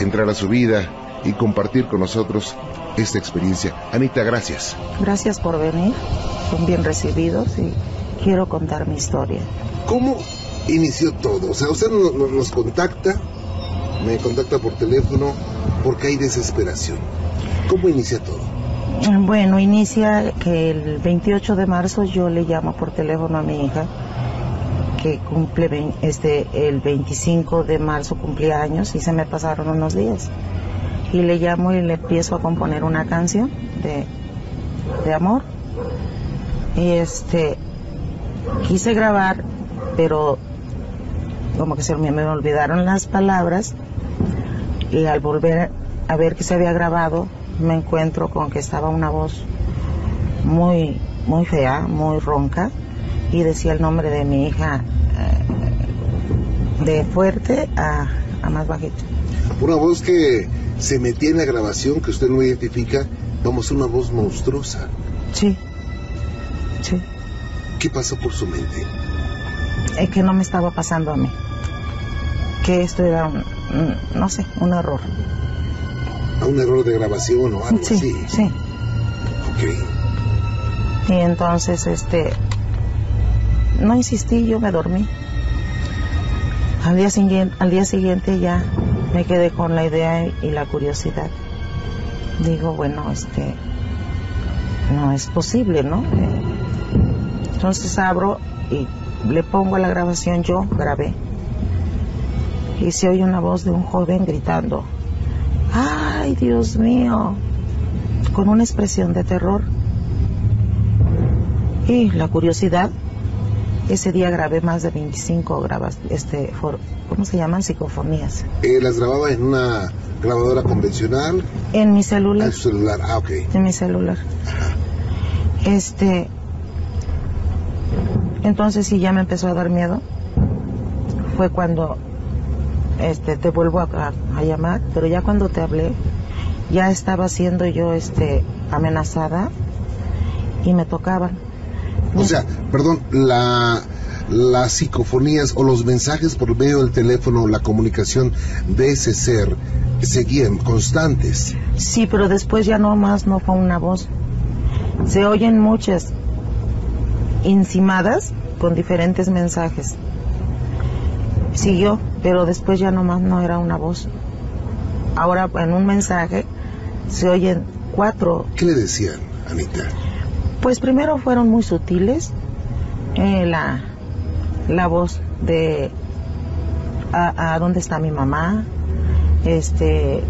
entrar a su vida y compartir con nosotros esta experiencia. Anita, gracias. Gracias por venir, son bien recibidos y quiero contar mi historia. ¿Cómo inició todo? O sea, usted no- no- nos contacta, me contacta por teléfono porque hay desesperación. ¿Cómo inicia todo? Bueno, inicia que el 28 de marzo yo le llamo por teléfono a mi hija que cumple este el 25 de marzo cumplía años y se me pasaron unos días. Y le llamo y le empiezo a componer una canción de, de amor. Y este quise grabar, pero como que se me, me olvidaron las palabras y al volver a ver que se había grabado me encuentro con que estaba una voz muy muy fea, muy ronca y decía el nombre de mi hija eh, de fuerte a, a más bajito. Una voz que se metía en la grabación, que usted no identifica, vamos, una voz monstruosa. Sí, sí, ¿Qué pasó por su mente? es que no me estaba pasando a mí, que esto era un, no sé, un error. ¿A un error de grabación o algo Sí, así? sí. Ok. Y entonces, este, no insistí, yo me dormí. Al día siguiente, al día siguiente ya me quedé con la idea y la curiosidad. Digo, bueno, este, no es posible, ¿no? Entonces abro y le pongo la grabación, yo grabé. Y se oye una voz de un joven gritando, ¡ay, Dios mío! Con una expresión de terror. Y la curiosidad, ese día grabé más de 25 grabas, este, for- ¿cómo se llaman? Psicofonías. Eh, ¿Las grababa en una grabadora convencional? En mi celular. En su celular, ah, ok. En mi celular. Este. Entonces sí ya me empezó a dar miedo. Fue cuando este te vuelvo a, a- a llamar, pero ya cuando te hablé, ya estaba siendo yo este amenazada y me tocaban. O sea, perdón, la, las psicofonías o los mensajes por medio del teléfono, la comunicación de ese ser, seguían constantes. Sí, pero después ya no más no fue una voz. Se oyen muchas encimadas con diferentes mensajes. Siguió, pero después ya no más no era una voz. Ahora en un mensaje se oyen cuatro. ¿Qué le decían, Anita? Pues primero fueron muy sutiles. eh, la, la voz de a, a dónde está mi mamá, este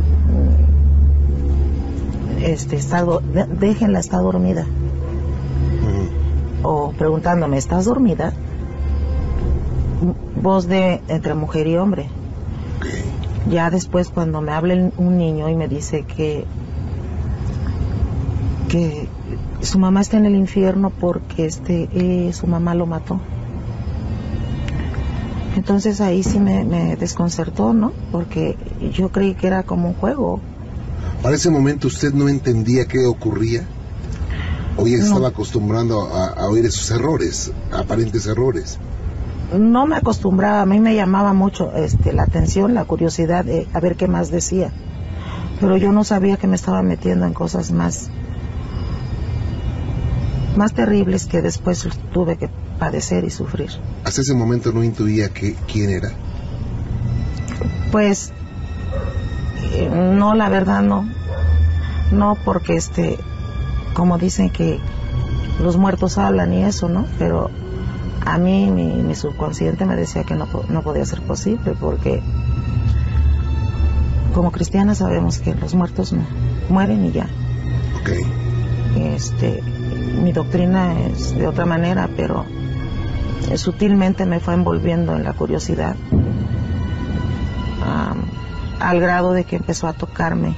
este está déjenla está dormida. O preguntándome estás dormida voz de entre mujer y hombre. Ya después cuando me habla un niño y me dice que que su mamá está en el infierno porque este eh, su mamá lo mató entonces ahí sí me, me desconcertó no porque yo creí que era como un juego Para ese momento usted no entendía qué ocurría. O ya No. estaba acostumbrando a, a oír esos errores, aparentes errores. no me acostumbraba, a mí me llamaba mucho este, la atención, la curiosidad de a ver qué más decía. Pero yo no sabía que me estaba metiendo en cosas más, más terribles que después tuve que padecer y sufrir. Hasta ese momento no intuía que, quién era. Pues, eh, no, la verdad no. No, porque este, como dicen que los muertos hablan y eso, ¿no? Pero a mí mi, mi subconsciente me decía que no, no podía ser posible porque como cristianas sabemos que los muertos no, mueren y ya. Este, mi doctrina es de otra manera, pero sutilmente me fue envolviendo en la curiosidad am, al grado de que empezó a tocarme.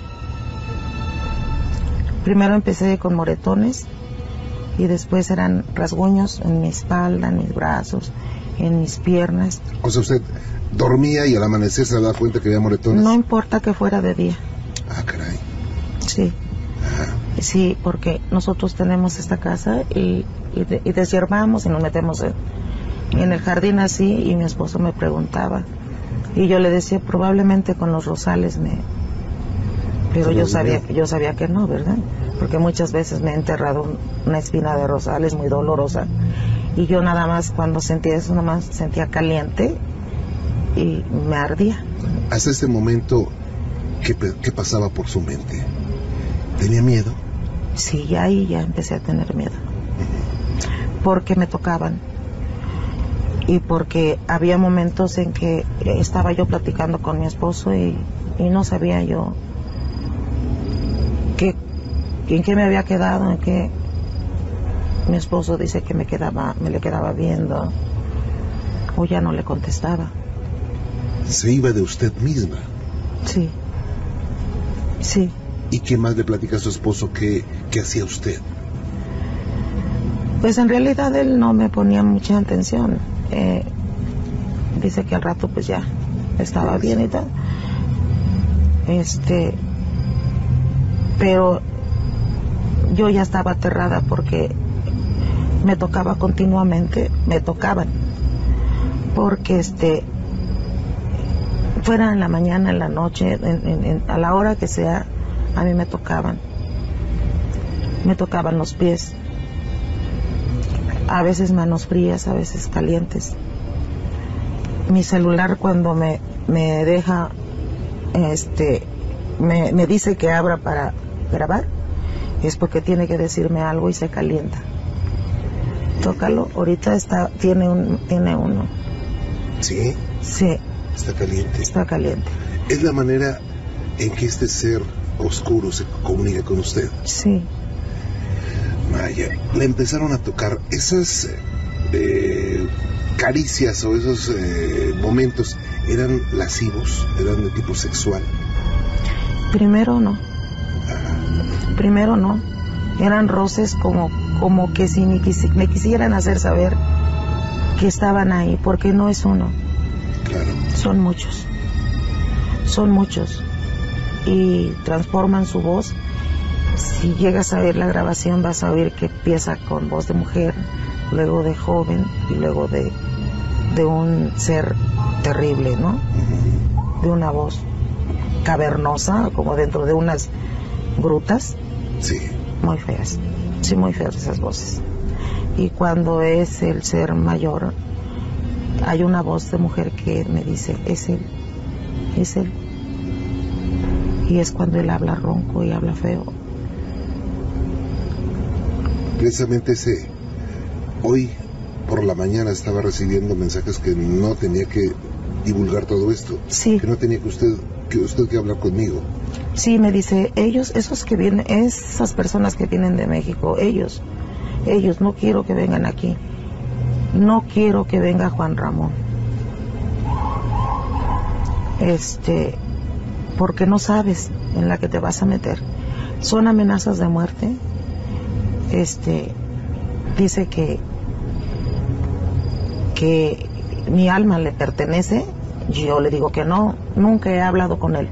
Primero empecé con moretones y después eran rasguños en mi espalda, en mis brazos, en mis piernas. O sea, usted dormía y al amanecer se daba cuenta que había moretones. No importa que fuera de día. Ah, caray. Sí. Sí, porque nosotros tenemos esta casa y, y, de- y deshiervamos y nos metemos en, en el jardín así y mi esposo me preguntaba. Y yo le decía probablemente con los rosales me pero yo sabía yo sabía que no verdad porque muchas veces me he enterrado un- una espina de rosales muy dolorosa. Y yo nada más cuando sentía eso nada más sentía caliente y me ardía. Hasta ese momento, ¿qué, pe- qué pasaba por su mente? ¿Tenía miedo? Sí, ya ahí ya empecé a tener miedo. Porque me tocaban. Y porque había momentos en que estaba yo platicando con mi esposo y, y no sabía yo qué, en qué me había quedado, en qué mi esposo dice que me quedaba, me le quedaba viendo, o ya no le contestaba. Se iba de usted misma. Sí. Sí. ¿Y qué más le platica a su esposo que, que hacía usted? Pues en realidad él no me ponía mucha atención. Eh, dice que al rato pues ya estaba bien y tal. Este, pero yo ya estaba aterrada porque me tocaba continuamente, me tocaban. Porque este, fuera en la mañana, en la noche, en- en- en- a la hora que sea, a mí me tocaban. Me tocaban los pies, a veces manos frías, a veces calientes. Mi celular cuando me, me deja, este, me, me dice que abra para grabar, es porque tiene que decirme algo y se calienta. Tócalo, ahorita está, tiene un, tiene uno. ¿Sí? Sí, Está caliente. está caliente. Es la manera en que este ser oscuro se comunica con usted. Sí. Maya, le empezaron a tocar esas eh, caricias o esos eh, momentos, ¿eran lascivos? ¿Eran de tipo sexual? Primero no. Primero no. Eran roces como, como que si me, quisi- me quisieran hacer saber que estaban ahí, porque no es uno. Son muchos. Son muchos. Y transforman su voz. Si llegas a ver la grabación vas a oír que empieza con voz de mujer, luego de joven y luego de, de un ser terrible, ¿no? De una voz cavernosa, como dentro de unas grutas. Sí. Muy feas. Sí, muy feas esas voces. Y cuando es el ser mayor, hay una voz de mujer que me dice, es él, es él. Y es cuando él habla ronco y habla feo. Precisamente ese, hoy por la mañana estaba recibiendo mensajes que no tenía que divulgar todo esto. Sí. Que no tenía que usted que usted que hablar conmigo. Sí, me dice, ellos, esos que vienen, esas personas que vienen de México, ellos, ellos, no quiero que vengan aquí. No quiero que venga Juan Ramón. Este, porque no sabes en la que te vas a meter. Son amenazas de muerte. Este, dice que, que mi alma le pertenece. Yo le digo que no, nunca he hablado con él.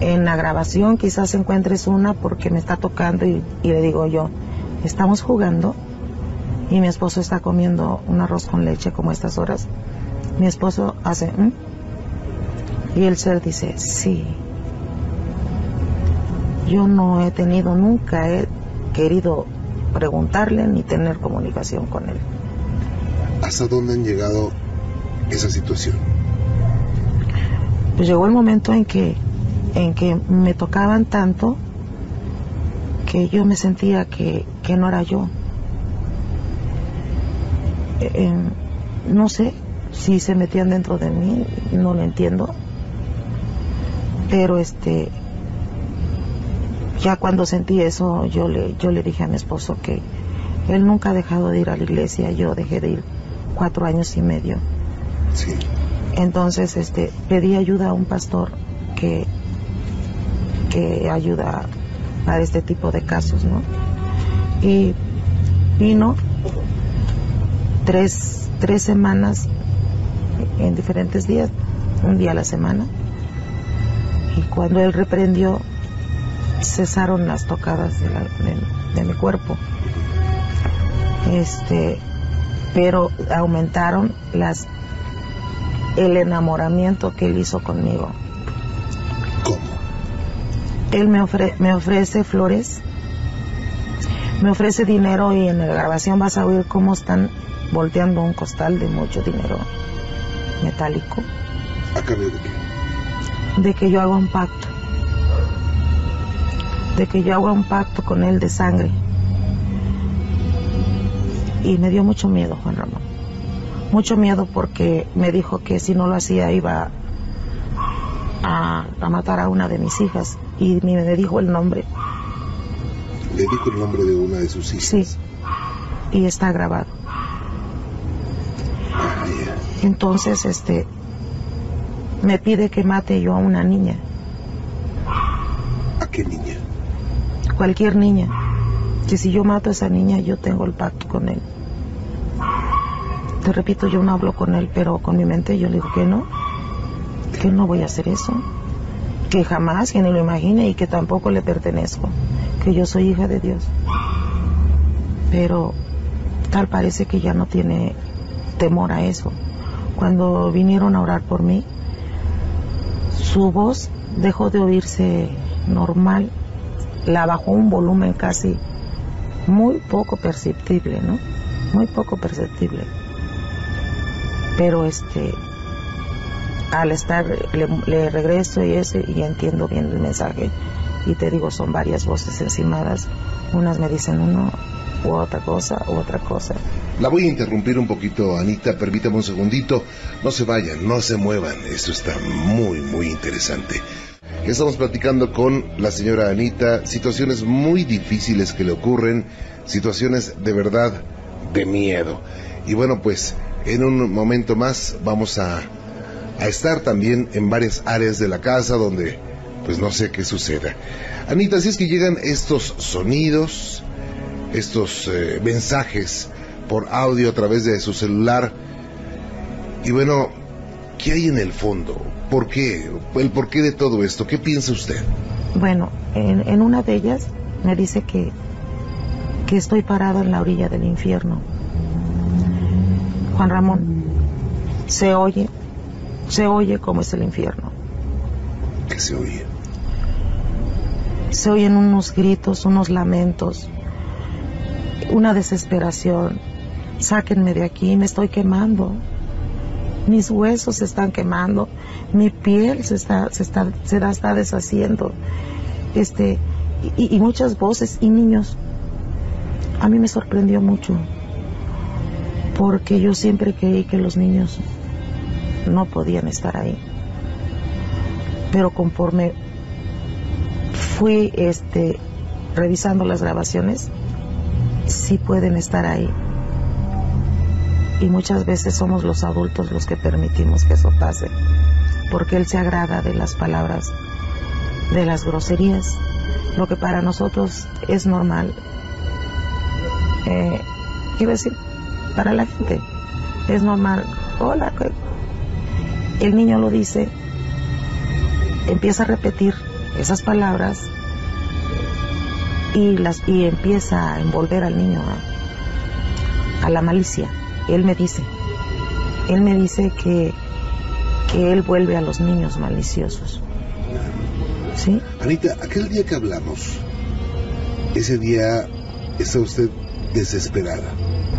En la grabación quizás encuentres una porque me está tocando y, le digo yo, estamos jugando y mi esposo está comiendo un arroz con leche como estas horas. Mi esposo hace, "¿Mm?", y el ser dice, sí. Yo no he tenido, nunca he querido preguntarle ni tener comunicación con él. ¿Hasta dónde han llegado esa situación? Pues llegó el momento en que, en que me tocaban tanto que yo me sentía que, que no era yo. Eh, eh, no sé si se metían dentro de mí, no lo entiendo. Pero este, ya cuando sentí eso, yo le, yo le dije a mi esposo que él nunca ha dejado de ir a la iglesia, yo dejé de ir cuatro años y medio. Sí. Entonces, este, pedí ayuda a un pastor que, que ayuda para este tipo de casos, ¿no? Y vino tres, tres semanas en diferentes días, un día a la semana. Y cuando él reprendió, cesaron las tocadas de, la- de- de mi cuerpo. Este, pero aumentaron las el enamoramiento que él hizo conmigo. Él me, ofre- me ofrece flores, me ofrece dinero y en la grabación vas a oír cómo están volteando un costal de mucho dinero metálico, ¿A cambio de qué? De que yo haga un pacto, de que yo haga un pacto con él de sangre. Y me dio mucho miedo, Juan Ramón. Mucho miedo porque me dijo que si no lo hacía iba a, a matar a una de mis hijas. Y ni me dijo el nombre. Le dijo el nombre de una de sus hijas. Sí. Y está grabado. Entonces, este, me pide que mate yo a una niña, ¿A qué niña? cualquier niña. Que si yo mato a esa niña, yo tengo el pacto con él. Te repito, yo no hablo con él, pero con mi mente yo le digo que no, que no voy a hacer eso, que jamás, que ni lo imagine y que tampoco le pertenezco, que yo soy hija de Dios. Pero tal parece que ya no tiene temor a eso. Cuando vinieron a orar por mí, su voz dejó de oírse normal, la bajó un volumen casi muy poco perceptible, ¿no? Muy poco perceptible. Pero este, al estar, le, regreso y eso, y entiendo bien el mensaje. Y te digo, son varias voces encimadas. Unas me dicen uno, u otra cosa, otra cosa. La voy a interrumpir un poquito, Anita, permítame un segundito. No se vayan, no se muevan. Esto está muy, muy interesante. Estamos platicando con la señora Anita, situaciones muy difíciles que le ocurren, situaciones de verdad de miedo. Y bueno, pues en un momento más vamos a, a estar también en varias áreas de la casa donde pues no sé qué suceda. Anita, si es que llegan estos sonidos, estos eh, mensajes por audio a través de su celular, y bueno, ¿qué hay en el fondo? ¿Por qué? ¿El porqué de todo esto? ¿Qué piensa usted? Bueno, en, en una de ellas me dice que, que estoy parado en la orilla del infierno. Juan Ramón, se oye, se oye cómo es el infierno. ¿Qué se oye? Se oyen unos gritos, unos lamentos, una desesperación. Sáquenme de aquí, me estoy quemando. Mis huesos se están quemando, mi piel se está, se está, se está deshaciendo. Este, y, y muchas voces y niños. A mí me sorprendió mucho, porque yo siempre creí que los niños no podían estar ahí. Pero conforme fui este revisando las grabaciones, sí pueden estar ahí. Y muchas veces somos los adultos los que permitimos que eso pase, porque Él se agrada de las palabras, de las groserías, lo que para nosotros es normal. Eh, quiero decir, para la gente es normal. Hola, el niño lo dice, empieza a repetir esas palabras y las y empieza a envolver al niño a, a la malicia. Él me dice, él me dice que, que él vuelve a los niños maliciosos. ¿Sí? Anita, aquel día que hablamos, ese día está usted desesperada.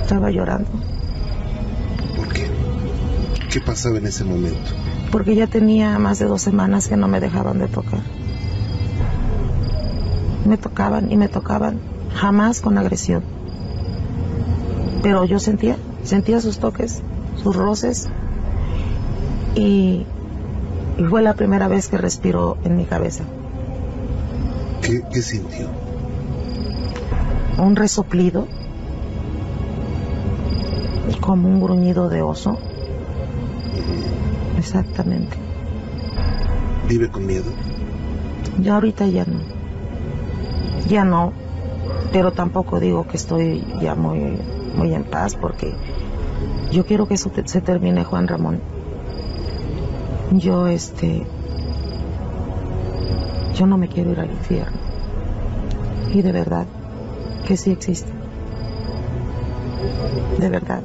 Estaba llorando. ¿Por qué? ¿Qué pasaba en ese momento? Porque ya tenía más de dos semanas que no me dejaban de tocar. Me tocaban y me tocaban, jamás con agresión. Pero yo sentía, sentía sus toques, sus roces y, y fue la primera vez que respiró en mi cabeza. ¿Qué, qué sintió? Un resoplido, como un gruñido de oso. Exactamente. ¿Vive con miedo? Yo ahorita ya no. Ya no. Pero tampoco digo que estoy ya muy, muy en paz porque yo quiero que eso se termine, Juan Ramón. Yo, este. Yo no me quiero ir al infierno. Y de verdad que sí existe. De verdad.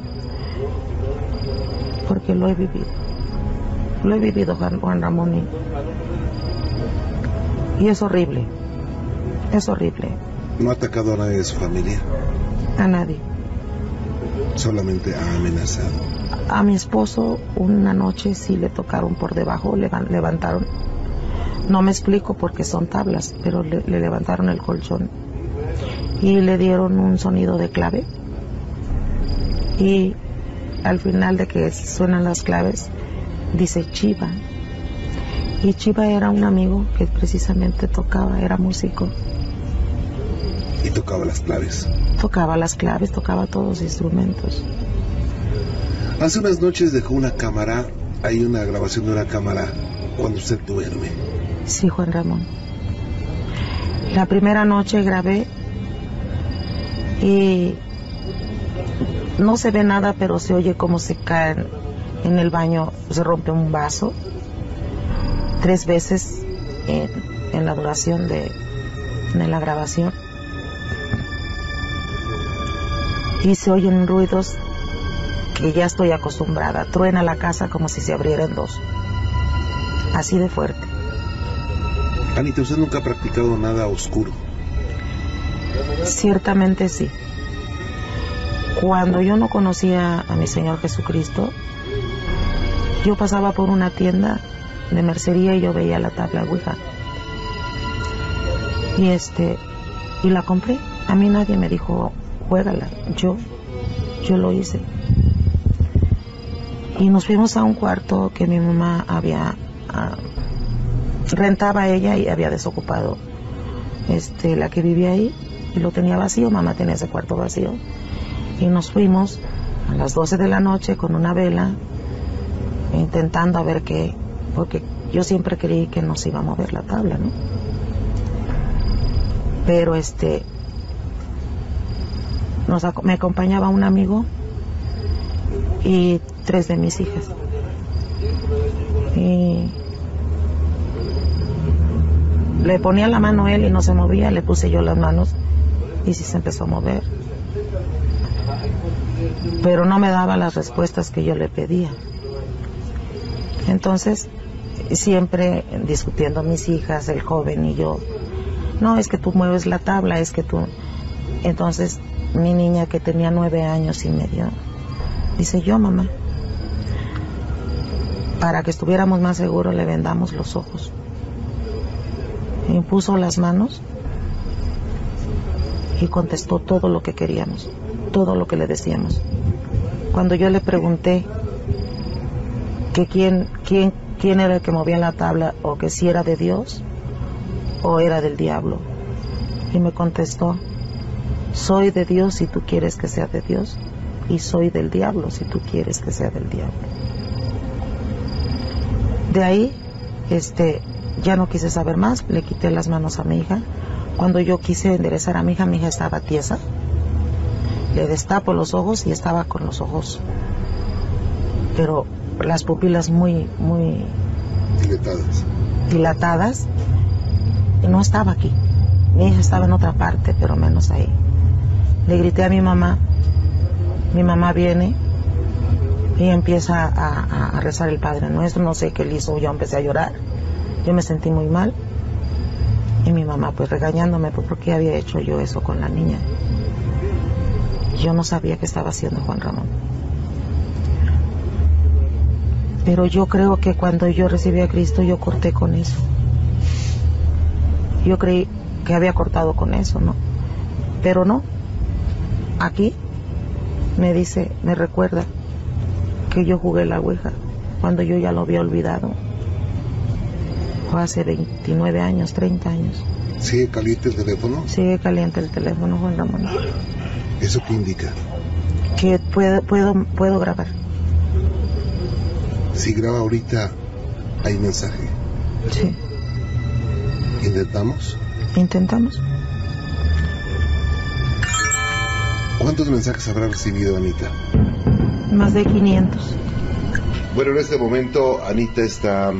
Porque lo he vivido. Lo he vivido, Juan, Juan Ramón. Y, y es horrible. Es horrible. ¿No ha atacado a nadie de su familia? A nadie. Solamente ha amenazado. A mi esposo una noche sí le tocaron por debajo, levan- levantaron. No me explico porque son tablas, pero le, le levantaron el colchón y le dieron un sonido de clave. Y al final de que suenan las claves, dice Chiva. Y Chiva era un amigo que precisamente tocaba, era músico. Tocaba las claves. Tocaba las claves, tocaba todos los instrumentos. Hace unas noches dejó una cámara, hay una grabación de una cámara cuando usted duerme. Sí, Juan Ramón. La primera noche grabé y no se ve nada, pero se oye como se caen en el baño, se rompe un vaso tres veces en, en la duración de, de la grabación. Y se oyen ruidos que ya estoy acostumbrada. Truena la casa como si se abriera en dos. Así de fuerte. Anita, usted nunca ha practicado nada oscuro. Ciertamente sí. Cuando yo no conocía a mi Señor Jesucristo, yo pasaba por una tienda de mercería y yo veía la tabla Ouija. Y este, y la compré. A mí nadie me dijo, juégala. Yo, yo lo hice. Y nos fuimos a un cuarto que mi mamá había ah, rentaba ella y había desocupado este, la que vivía ahí y lo tenía vacío, mamá tenía ese cuarto vacío. Y nos fuimos a las 12 de la noche con una vela, intentando a ver qué, porque yo siempre creí que nos iba a mover la tabla, ¿no? Pero este, nos, me acompañaba un amigo y tres de mis hijas. Y le ponía la mano él y no se movía, le puse yo las manos y sí se empezó a mover. Pero no me daba las respuestas que yo le pedía. Entonces, siempre discutiendo mis hijas, el joven y yo, no, es que tú mueves la tabla, es que tú... Entonces, mi niña que tenía nueve años y medio, dice yo, mamá, para que estuviéramos más seguros le vendamos los ojos. Y puso las manos y contestó todo lo que queríamos, todo lo que le decíamos. Cuando yo le pregunté que quién, quién, quién era el que movía la tabla o que si era de Dios o era del diablo, y me contestó, soy de Dios si tú quieres que sea de Dios y soy del diablo si tú quieres que sea del diablo. De ahí, este, ya no quise saber más, le quité las manos a mi hija. Cuando yo quise enderezar a mi hija, mi hija estaba tiesa. Le destapo los ojos y estaba con los ojos, pero las pupilas muy, muy dilatadas. dilatadas. Y no estaba aquí. Mi hija estaba en otra parte, pero menos ahí. Le grité a mi mamá. Mi mamá viene y empieza a, rezar el Padre Nuestro. No sé qué le hizo, yo empecé a llorar. Yo me sentí muy mal. Y mi mamá pues regañándome por qué había hecho yo eso con la niña. Yo no sabía qué estaba haciendo Juan Ramón. Pero yo creo que cuando yo recibí a Cristo yo corté con eso. Yo creí que había cortado con eso, ¿no? Pero no, aquí me dice, me recuerda que yo jugué la Ouija cuando yo ya lo había olvidado. Fue hace 29 años, 30 años. ¿Sigue caliente el teléfono? Sigue caliente el teléfono, Juan Ramón. ¿Eso qué indica? Que puedo, puedo, puedo grabar. Si graba ahorita, hay mensaje. Sí. ¿Intentamos? Intentamos. ¿Cuántos mensajes habrá recibido Anita? Más de 500. Bueno, en este momento Anita está,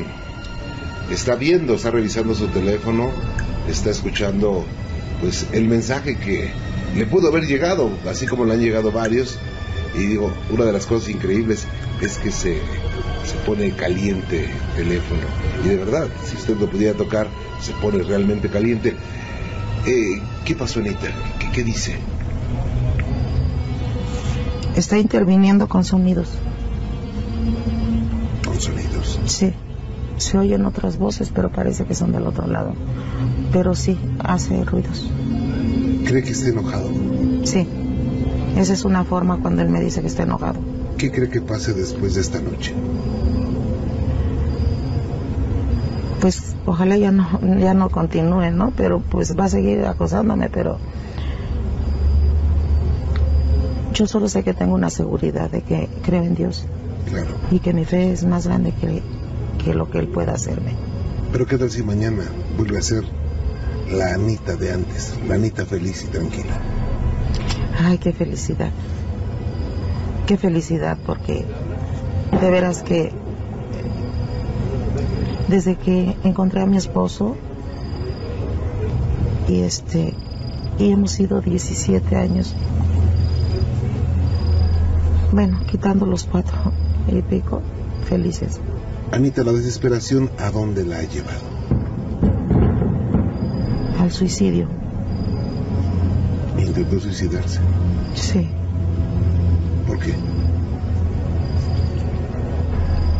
está viendo, está revisando su teléfono, está escuchando pues el mensaje que le pudo haber llegado, así como le han llegado varios. Y digo, una de las cosas increíbles es que se, se pone caliente el teléfono. Y de verdad, si usted lo pudiera tocar, se pone realmente caliente. Eh, ¿Qué pasó, Anita? ¿Qué, ¿Qué dice? Está interviniendo con sonidos. ¿Con sonidos? Sí. Se oyen otras voces, pero parece que son del otro lado. Pero sí, hace ruidos. ¿Cree que está enojado? Sí. Esa es una forma cuando él me dice que está enojado. ¿Qué cree que pase después de esta noche? Pues ojalá ya no, ya no continúe, ¿no? Pero pues va a seguir acosándome, pero yo solo sé que tengo una seguridad de que creo en Dios. Claro. Y que mi fe es más grande que, que lo que Él pueda hacerme. Pero qué tal si mañana vuelve a ser la Anita de antes, la Anita feliz y tranquila. Ay, qué felicidad. Qué felicidad, porque de veras que desde que encontré a mi esposo y este y hemos sido 17 años bueno quitando los cuatro y pico felices. Anita la desesperación a dónde la ha llevado al suicidio. Intentó suicidarse. Sí. ¿por qué?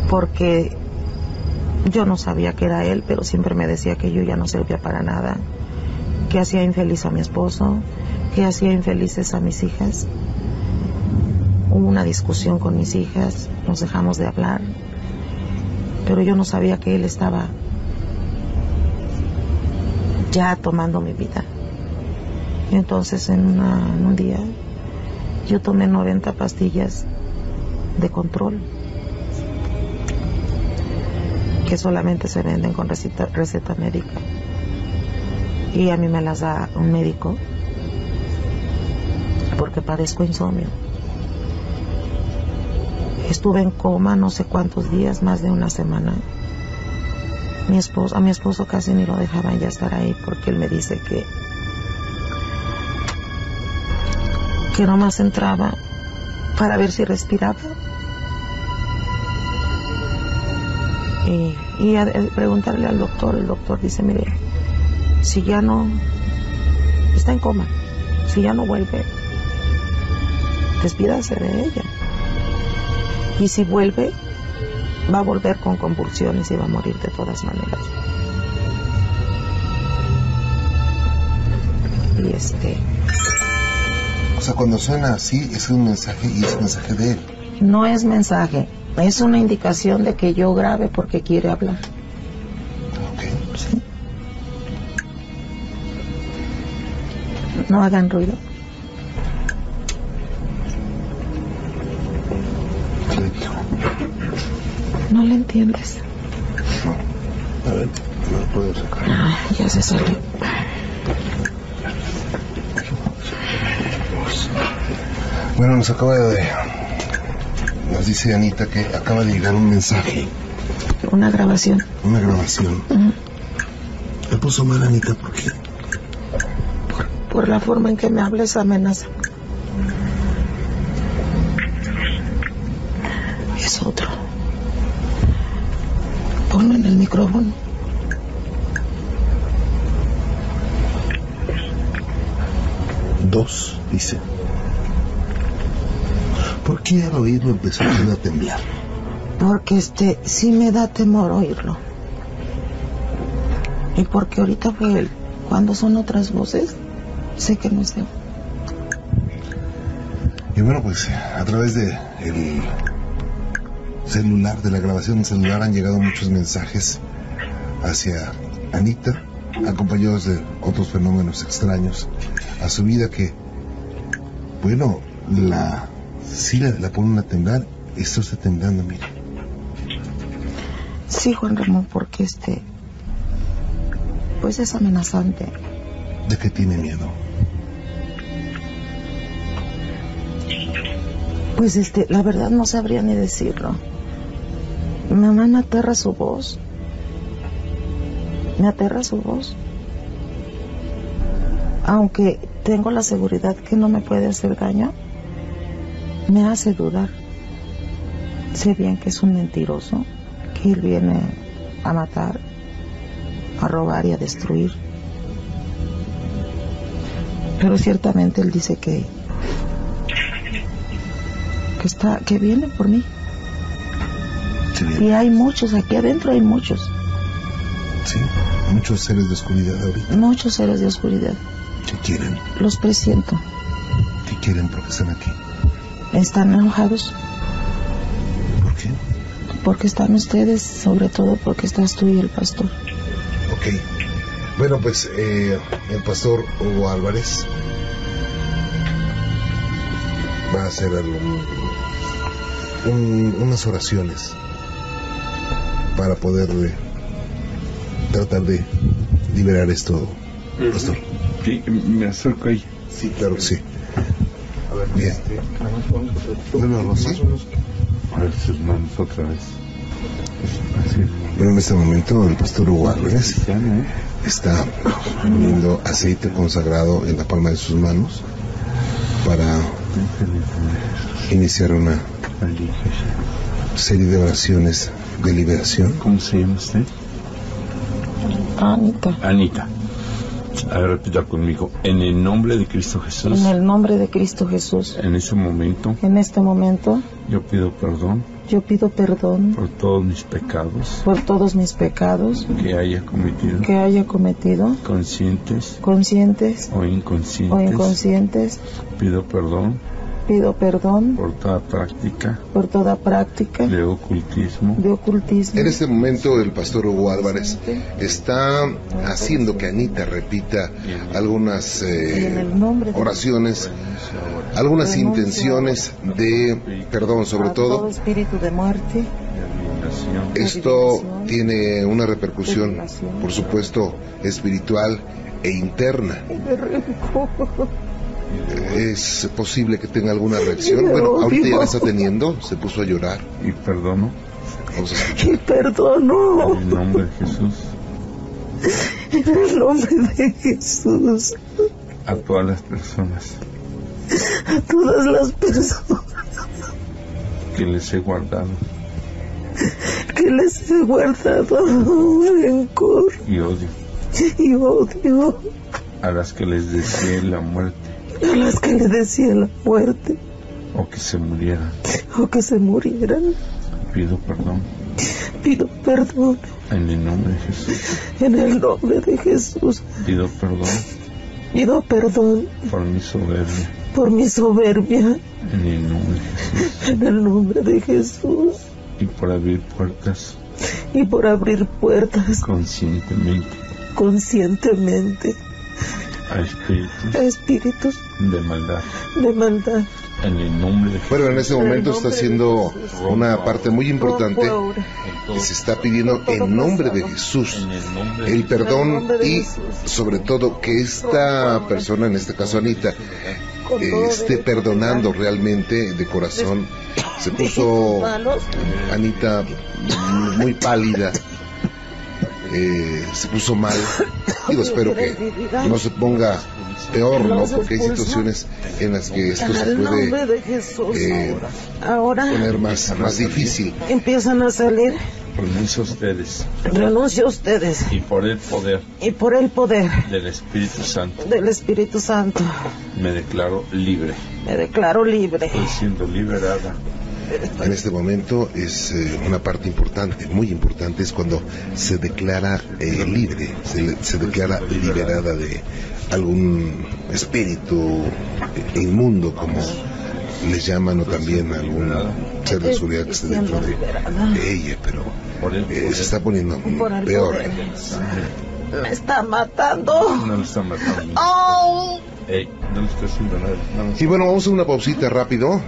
porque yo no sabía que era él, pero siempre me decía que yo ya no servía para nada, que hacía infeliz a mi esposo, que hacía infelices a mis hijas. Hubo una discusión con mis hijas, nos dejamos de hablar, pero yo no sabía que él estaba ya tomando mi vida. Entonces en, un día yo tomé 90 pastillas de control que solamente se venden con receta médica. Y a mí me las da un médico porque padezco insomnio. Estuve en coma no sé cuántos días, más de una semana. Mi esposo, a mi esposo casi ni lo dejaban ya estar ahí porque él me dice que que nomás entraba para ver si respiraba. Y, y a preguntarle al doctor, el doctor dice, mire, si ya no está en coma, si ya no vuelve, despídase de ella. Y si vuelve, va a volver con convulsiones y va a morir de todas maneras. Y este, O sea, cuando suena así, es un mensaje y es un mensaje de él. no es mensaje, es una indicación de que yo grabe porque quiere hablar. Sí. No hagan ruido. No le entiendes. A ver, no lo puedo sacar. Ah, ya se salió. Bueno, nos acaba de... Nos dice Anita que acaba de llegar un mensaje, Una grabación. una grabación. Ujú. Me puso mal Anita porque Por la forma en que me habla esa amenaza. Ponlo en el micrófono. dos, dice. ¿Por qué al oírlo empezó a temblar? Porque este sí me da temor oírlo. Y porque ahorita fue él. Cuando son otras voces, sé que no es él. Y bueno, pues a través de el celular, de la grabación del celular, han llegado muchos mensajes hacia Anita, acompañados de otros fenómenos extraños a su vida que, bueno, la sí la, la ponen a temblar, esto está temblando, mira. Sí, Juan Ramón, porque este. Pues es amenazante. ¿De qué tiene miedo? Pues este, la verdad no sabría ni decirlo. Mamá me aterra su voz. Me aterra su voz. Aunque tengo la seguridad que no me puede hacer daño, me hace dudar. Sé bien que es un mentiroso, que él viene a matar, a robar y a destruir. Pero ciertamente él dice que que está que viene por mí. Y hay muchos aquí adentro hay muchos, Sí, muchos seres de oscuridad ahorita muchos seres de oscuridad. que quieren, Los presiento. que quieren porque están aquí. Están enojados ¿Por qué? porque están ustedes, sobre todo porque estás tú y el pastor. Ok. Bueno, pues eh, el pastor Hugo Álvarez va a hacer algún- un- unas oraciones para poder eh, tratar de liberar esto, pastor. Sí, me acerco ahí. Sí, claro que sí. Bien. Bueno, Rosy. A ver sus manos otra vez. Bueno, en este momento el pastor Hugo está poniendo aceite consagrado en la palma de sus manos para iniciar una serie de oraciones de liberación. ¿Cómo se llama usted? Anita, Anita. A ver, repita conmigo. En el nombre de Cristo Jesús, en el nombre de Cristo Jesús, en ese momento, en este momento yo pido perdón yo pido perdón por todos mis pecados por todos mis pecados que haya cometido, que haya cometido, conscientes conscientes o o inconscientes. inconscientes. Pido perdón pido perdón por toda práctica por toda práctica de ocultismo. de ocultismo. En este momento el pastor Hugo Álvarez está haciendo que Anita repita algunas eh, oraciones, algunas intenciones de perdón sobre A todo todo. espíritu de muerte, Esto tiene una repercusión, por supuesto, espiritual e interna. Es posible que tenga alguna reacción. Bueno, ahorita ya la está teniendo. Se puso a llorar. Y perdono Vamos a escuchar. Y perdono. En el nombre de Jesús. En el nombre de Jesús. A todas las personas. A todas las personas. Que les he guardado. Que les he guardado rencor. Y odio, y odio, a las que les deseé la muerte a las que le decía la muerte. O que se murieran. o que se murieran. Pido perdón. Pido perdón. En el nombre de Jesús. en el nombre de Jesús. Pido perdón. Pido perdón. Por mi soberbia. Por mi soberbia. En el nombre de Jesús. En el nombre de Jesús. Y por abrir puertas. Y por abrir puertas. Conscientemente. Conscientemente a espíritus a espíritus de maldad. de maldad. en el nombre de Jesús. Bueno, en este momento está haciendo una parte muy importante que se está pidiendo en nombre de Jesús el perdón y sobre todo que esta persona, en este caso Anita, eh, esté perdonando realmente de corazón. Se puso Anita muy pálida, eh, se puso mal. Digo, espero que no se ponga peor, ¿no? Porque hay situaciones en las que esto se puede eh, ahora poner más, más difícil. empiezan a salir. renuncio a ustedes Renuncio a ustedes y por el poder y por el poder del Espíritu Santo del Espíritu Santo me declaro libre. me declaro libre. Estoy siendo liberada En este momento es eh, una parte importante, muy importante, es cuando se declara eh, libre, se, le- se declara liberada de algún espíritu eh, inmundo, como les llaman, o también algún ser de seguridad que esté dentro de, de ella, pero eh, se está poniendo peor. Me está matando. No le está matando. ¡Oh! Y bueno, vamos a una pausita rápido.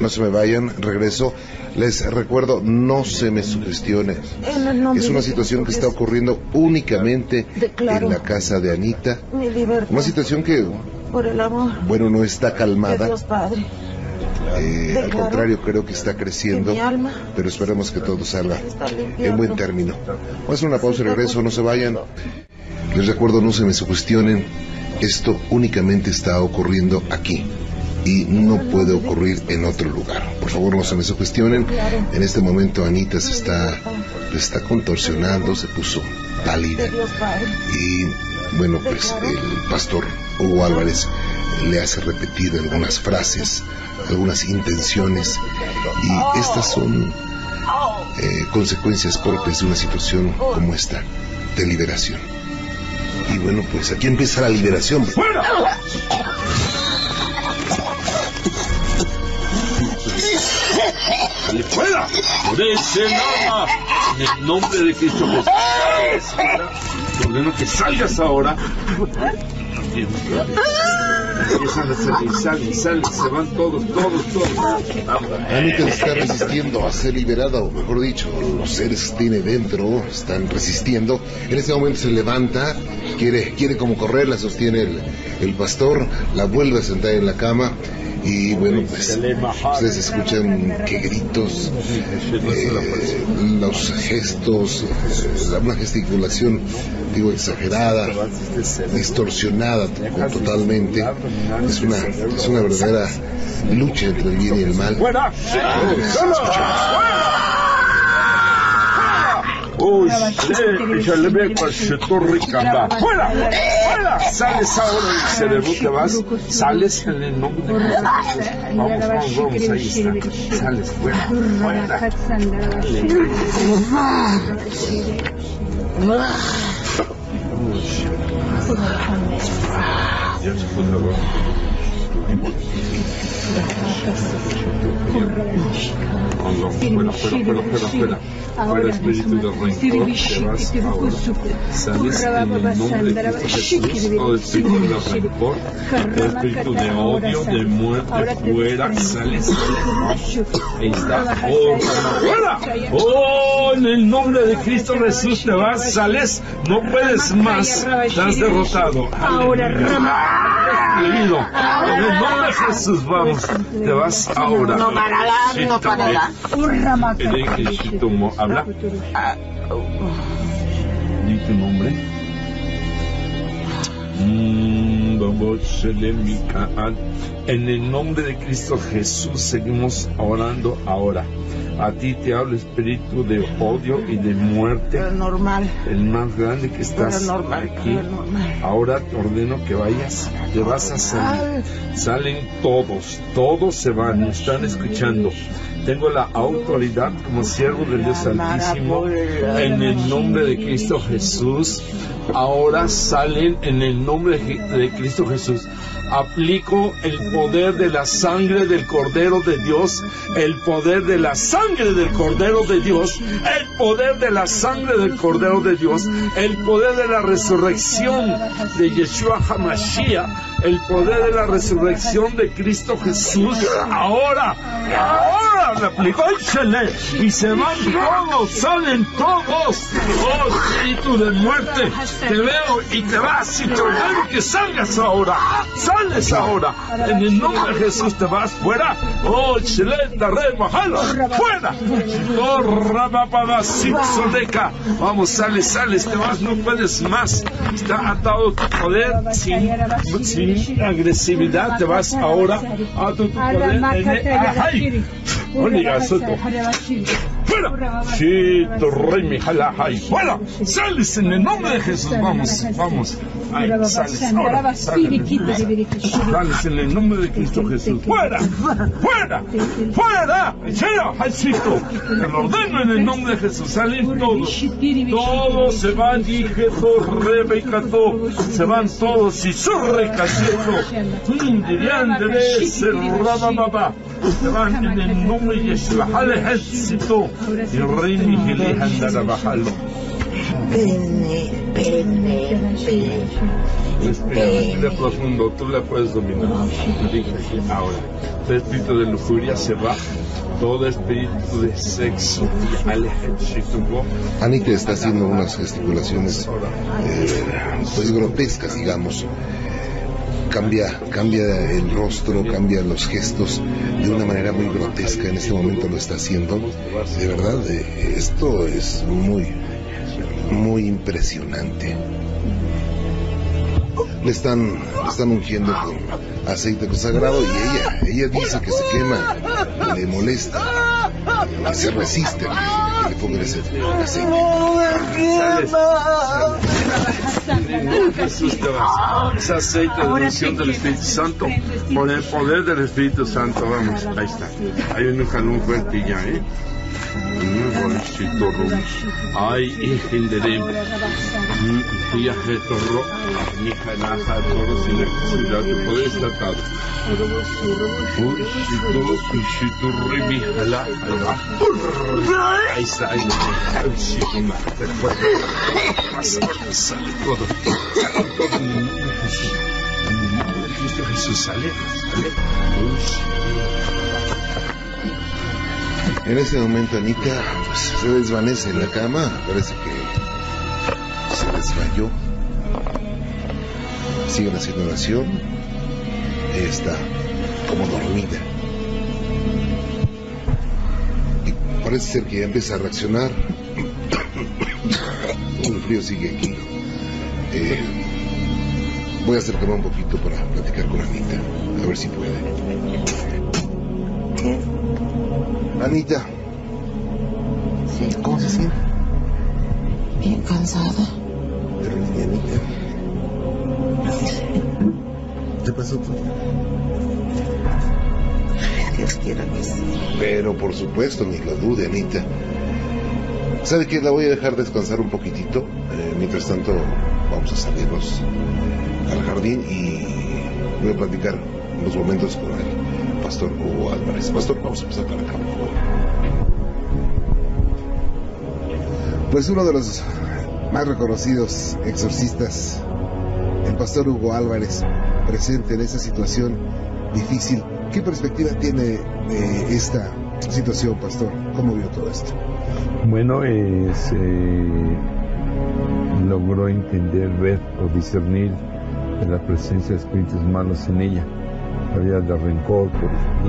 No se me vayan, regreso. Les recuerdo, no se me el nombre Es una situación que está ocurriendo únicamente en la casa de Anita. Una situación que, bueno, no está calmada. Eh, al contrario, creo que está creciendo. Pero esperemos que todo salga en buen término. Vamos a hacer una pausa y regreso, no se vayan. Les recuerdo, no se me sugestionen. Esto únicamente está ocurriendo aquí y no puede ocurrir en otro lugar. Por favor, no se me sugestionen. En este momento Anita se está, está contorsionando, se puso pálida. Y bueno, pues el pastor Hugo Álvarez le hace repetir algunas frases, algunas intenciones y estas son eh, consecuencias propias de una situación como esta, de liberación. Y bueno, pues aquí empieza la liberación. ¡Sale fuera! ¡Por ese arma! En el nombre de Cristo Jesús. Te ordeno que salgas ahora. Empiezan a salir, salen, salen, se van todos, todos, todos. Se está resistiendo a ser liberada, o mejor dicho, los seres que tiene dentro están resistiendo. En este momento se levanta, quiere, quiere como correr, la sostiene el, el pastor, la vuelve a sentar en la cama. Y bueno, pues ustedes escuchan qué gritos, eh, los gestos, eh, una gesticulación, digo, exagerada, distorsionada to- totalmente. Es una, es una verdadera lucha entre el bien y el mal. ¡Fuera! Uy, sí, ya le veo se torre camba. ¡Fuera! ¡Fuera! Sales ahora te vas, sales en el nombre de Jesús. Vamos, vamos, vamos, ahí está. Sales, fuera, fuera. Fuera, fuera, fuera, fuera, fuera. Fuera espíritu de rencor, te vas ahora. Sales en el nombre de Cristo Jesús. Todo espíritu de rencor, todo espíritu de odio, de muerte, fuera. Sales. Ahí está. Oh, fuera. Oh, en el nombre de Cristo Jesús te vas, sales. No puedes más. Estás derrotado. Ahora. En el nombre de Jesús, vamos. Te vas ahora. No parará, no parará. El Shitomo, habla. Di tu nombre. Mm. En el nombre de Cristo Jesús seguimos orando ahora. A ti te hablo espíritu de odio y de muerte. normal. El más grande que estás normal, aquí. Ahora te ordeno que vayas. Te vas a salir. Salen todos. Todos se van. Me están escuchando. Tengo la autoridad como siervo del Dios Altísimo en el nombre de Cristo Jesús. Ahora salen en el nombre de Cristo Jesús. Aplico el poder de la sangre del Cordero de Dios, el poder de la sangre del Cordero de Dios, el poder de la sangre del Cordero de Dios, el poder de la resurrección de Yeshua Hamashiach, el poder de la resurrección de Cristo Jesús. Ahora, ahora me aplicó el y se van todos, salen todos. Oh, espíritu de muerte, te veo y te vas y te ordeno que salgas ahora. Sales ahora. En el nombre de Jesús te vas fuera. Oh, Shele, Daré, Mahalo, fuera. Oh, Rabapada, Sodeca. Vamos, sales, sales, te vas, no puedes más. Está atado tu poder sin, sin agresividad. Te vas ahora a tu poder. En el, ¡Ay! Oiga, Soto. ¡Fuera! Chito, rey, mi jala. ¡Fuera! ¡Sales en el nombre de Jesús! Vamos, vamos. Ay, sales ahora. Sales, sales en el nombre de Cristo Jesús. ¡Fuera! ¡Fuera! ¡Fuera! ¡Chera! ¡Ay, Chito! Te lo ordeno en el nombre de Jesús. Salen todos. Todos se van, y Jesús, Rebecato. Se van todos y su recacheto. Dirían de ese rabababa. Se van en el nombre de Yeshua. ¡Al ejército! Y rey Miguel andará bajando. Espérenme, espérenme, Respira, respira profundo, tú la puedes dominar. Ahora, todo espíritu de lujuria se va, todo espíritu de sexo, Anita está haciendo unas gesticulaciones eh, pues grotescas, digamos. Cambia, cambia el rostro, cambia los gestos de una manera muy grotesca. En este momento lo está haciendo. De verdad, eh, esto es muy, muy impresionante. Le están, le están ungiendo con aceite consagrado y ella, ella dice que se quema, que le molesta, que se resiste a que le pongan ese aceite. Jesús te vas. Ese aceite de unción del Espíritu Santo, por el poder del Espíritu Santo, vamos, ahí está. Hay un jalón fuerte ya, ¿eh? Ay, hijenderem. Ya jetorro. Mi shito, rimi, jala, Ahí está, ahí está. Todo. Cristo Jesús, sale, sale. En ese momento Anita pues, se desvanece en la cama, parece que se desmayó. Siguen haciendo oración. Está como dormida. Y parece ser que ya empieza a reaccionar. El frío sigue aquí. Eh, voy a acercarme un poquito para platicar con Anita, a ver si puede. Anita. ¿Cómo se siente? Bien cansada. Terrible, Anita. ¿Qué pasó tú? Dios quiera que sí. Pero por supuesto, ni lo dude, Anita. ¿Sabe qué? La voy a dejar descansar un poquitito. Eh, mientras tanto, vamos a salirnos al jardín y voy a platicar unos momentos con el pastor Hugo Álvarez. Pastor, vamos a empezar para acá, por. Pues uno de los más reconocidos exorcistas, el pastor Hugo Álvarez, presente en esa situación difícil. ¿Qué perspectiva tiene de esta situación, pastor? ¿Cómo vio todo esto? Bueno, eh, se logró entender, ver o discernir la presencia de espíritus malos en ella. Había de rencor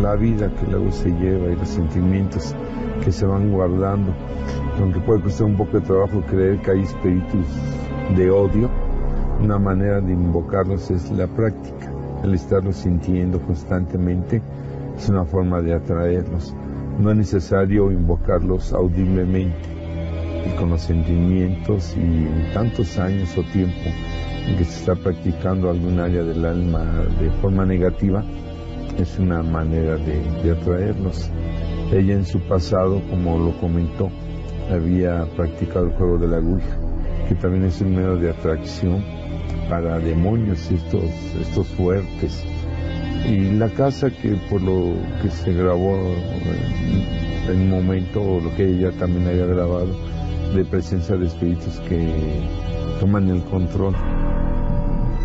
la vida que luego se lleva y los sentimientos que se van guardando. Aunque puede costar un poco de trabajo creer que hay espíritus de odio, una manera de invocarlos es la práctica. El estarlos sintiendo constantemente es una forma de atraerlos. No es necesario invocarlos audiblemente y con los sentimientos y tantos años o tiempo en que se está practicando algún área del alma de forma negativa, es una manera de, de atraerlos. Ella en su pasado, como lo comentó, había practicado el juego de la Ouija, que también es un medio de atracción para demonios estos, estos fuertes. Y la casa que por lo que se grabó en un momento, o lo que ella también había grabado, de presencia de espíritus que toman el control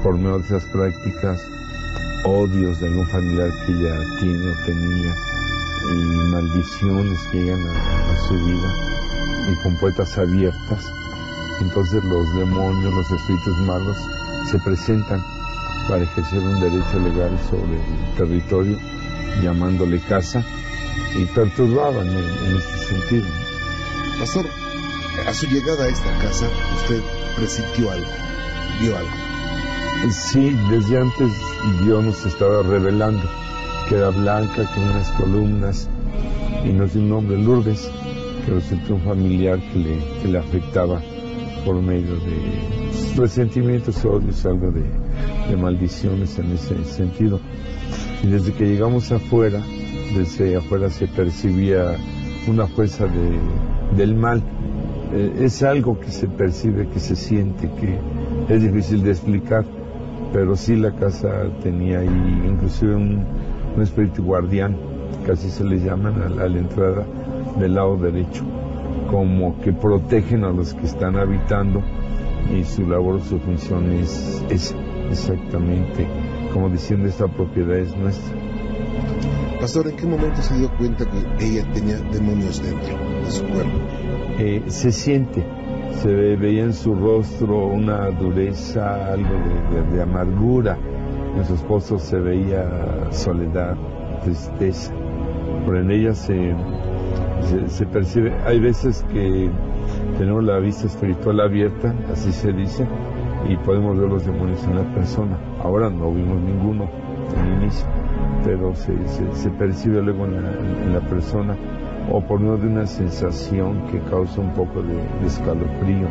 por medio de esas prácticas, odios de algún familiar que ella tiene o tenía, y maldiciones que llegan a, a su vida, y con puertas abiertas. Entonces los demonios, los espíritus malos, se presentan para ejercer un derecho legal sobre el territorio, llamándole casa, y perturbaban en, en este sentido. Pastor, a su llegada a esta casa, usted presintió algo, vio algo. Sí, desde antes Dios nos estaba revelando que era blanca con unas columnas y nos dio un nombre, Lourdes, que resultó un familiar que le, que le afectaba por medio de resentimientos, odios, algo de, de maldiciones en ese sentido. Y desde que llegamos afuera, desde afuera se percibía una fuerza de, del mal. Eh, es algo que se percibe, que se siente, que es difícil de explicar, pero sí la casa tenía ahí inclusive un, un espíritu guardián, casi se le llaman a, la- a la entrada del lado derecho, como que protegen a los que están habitando y su labor, su función es, es exactamente como diciendo esta propiedad es nuestra. Pastor, ¿en qué momento se dio cuenta que ella tenía demonios dentro Eh, se siente, se ve- veía en su rostro una dureza, algo de, amargura. En su esposo se veía soledad, tristeza. Pero en ella se, se, percibe, hay veces que tenemos la vista espiritual abierta, así se dice, y podemos ver los demonios en la persona. Ahora no vimos ninguno al inicio, pero se, se, percibe luego en en la persona o por medio de una sensación que causa un poco de, de escalofrío.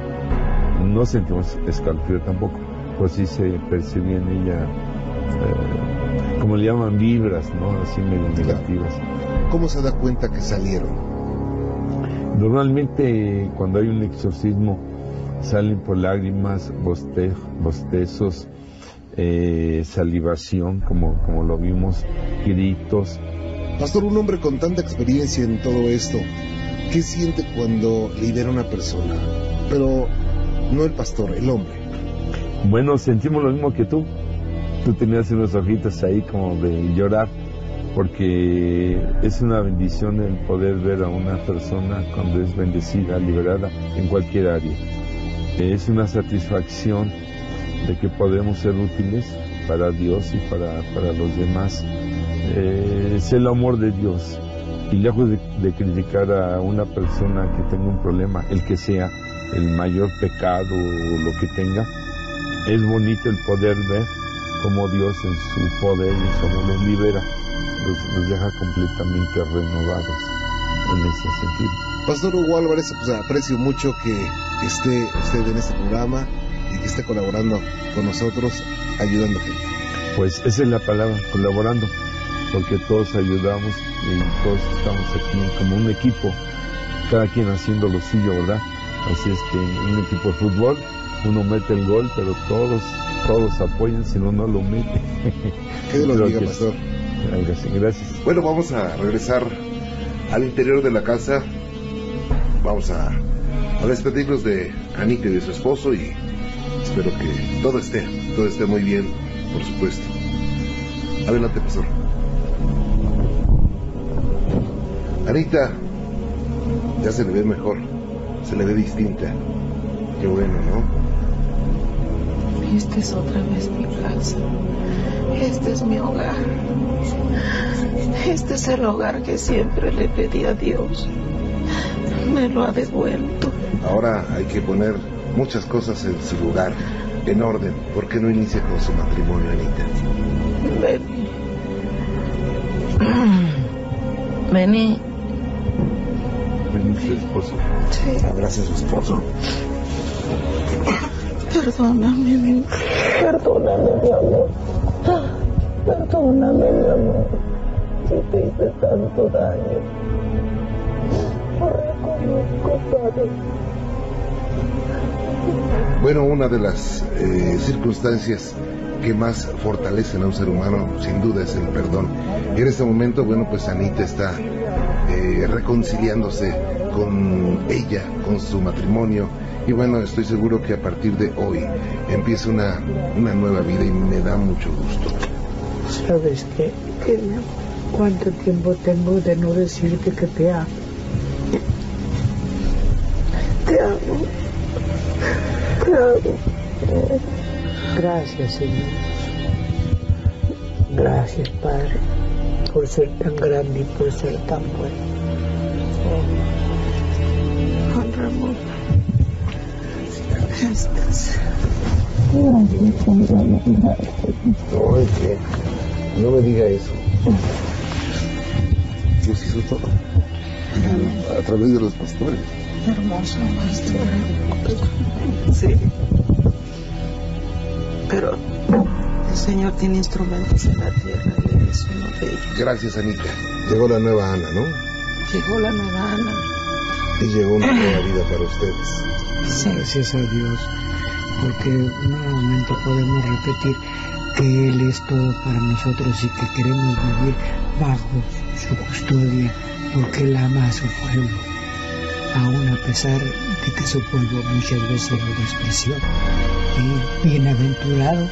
No sentimos escalofrío tampoco, pues sí se percibía en ella, eh, como le llaman, vibras, ¿no? Así medio negativas. ¿Cómo se da cuenta que salieron? Normalmente cuando hay un exorcismo salen por lágrimas, boste- bostezos, eh, salivación, como, como lo vimos, gritos. Pastor, un hombre con tanta experiencia en todo esto, ¿qué siente cuando libera a una persona? Pero no el pastor, el hombre. Bueno, sentimos lo mismo que tú. Tú tenías unos ojitos ahí como de llorar, porque es una bendición el poder ver a una persona cuando es bendecida, liberada en cualquier área. Es una satisfacción de que podemos ser útiles para Dios y para, para los demás. Eh, es el amor de Dios. Y lejos de, de criticar a una persona que tenga un problema, el que sea, el mayor pecado o lo que tenga, es bonito el poder ver cómo Dios en su poder y su amor los libera, los, los deja completamente renovados en ese sentido. Pastor Hugo Álvarez, pues aprecio mucho que esté usted en este programa y que esté colaborando con nosotros, ayudando gente. Pues esa es la palabra, colaborando, porque todos ayudamos y todos estamos aquí como un equipo, cada quien haciendo lo suyo, ¿verdad? Así es que un equipo de fútbol uno mete el gol, pero todos todos apoyen, si no, no lo mete. Que Dios lo bendiga, que pastor. así, Gracias. Bueno, vamos a regresar al interior de la casa. Vamos a, a despedirnos de Anita y de su esposo y espero que todo esté, todo esté muy bien, por supuesto. Adelante, pastor. Anita, ya se le ve mejor, se le ve distinta. Qué bueno, ¿no? Esta es otra vez mi casa. Este es mi hogar. Este es el hogar que siempre le pedí a Dios. Me lo ha devuelto. Ahora hay que poner muchas cosas en su lugar, en orden. ¿Por qué no inicia con su matrimonio, Anita? Vení. Vení. Su esposo. Sí. Abrace a su esposo. Perdóname, mi Perdóname, mi amor. Perdóname, mi amor. Si te hice tanto daño. Lo reconozco, Padre. Bueno, una de las eh, circunstancias que más fortalecen a un ser humano, sin duda, es el perdón. Y en este momento, bueno, pues Anita está eh, reconciliándose con ella, con su matrimonio. Y bueno, estoy seguro que a partir de hoy empieza una, una nueva vida y me da mucho gusto. ¿Sabes qué? ¿Cuánto tiempo tengo de no decirte que te amo? Te amo. Te amo. Gracias, Señor. Gracias, Padre, por ser tan grande y por ser tan bueno. Ramón. Estás. No, es que no me diga eso. Dios hizo todo. A través de los pastores. Hermoso, maestro. Sí. Pero el Señor tiene instrumentos en la tierra y Él es uno de ellos. Gracias, Anita. Llegó la nueva Ana, ¿no? Llegó la nueva Ana. Y llegó una nueva vida para ustedes. Gracias a Dios, porque nuevamente podemos repetir que Él es todo para nosotros y que queremos vivir bajo su custodia, porque Él ama a su pueblo, aun a pesar de que su pueblo muchas veces lo despreció. Y bienaventurado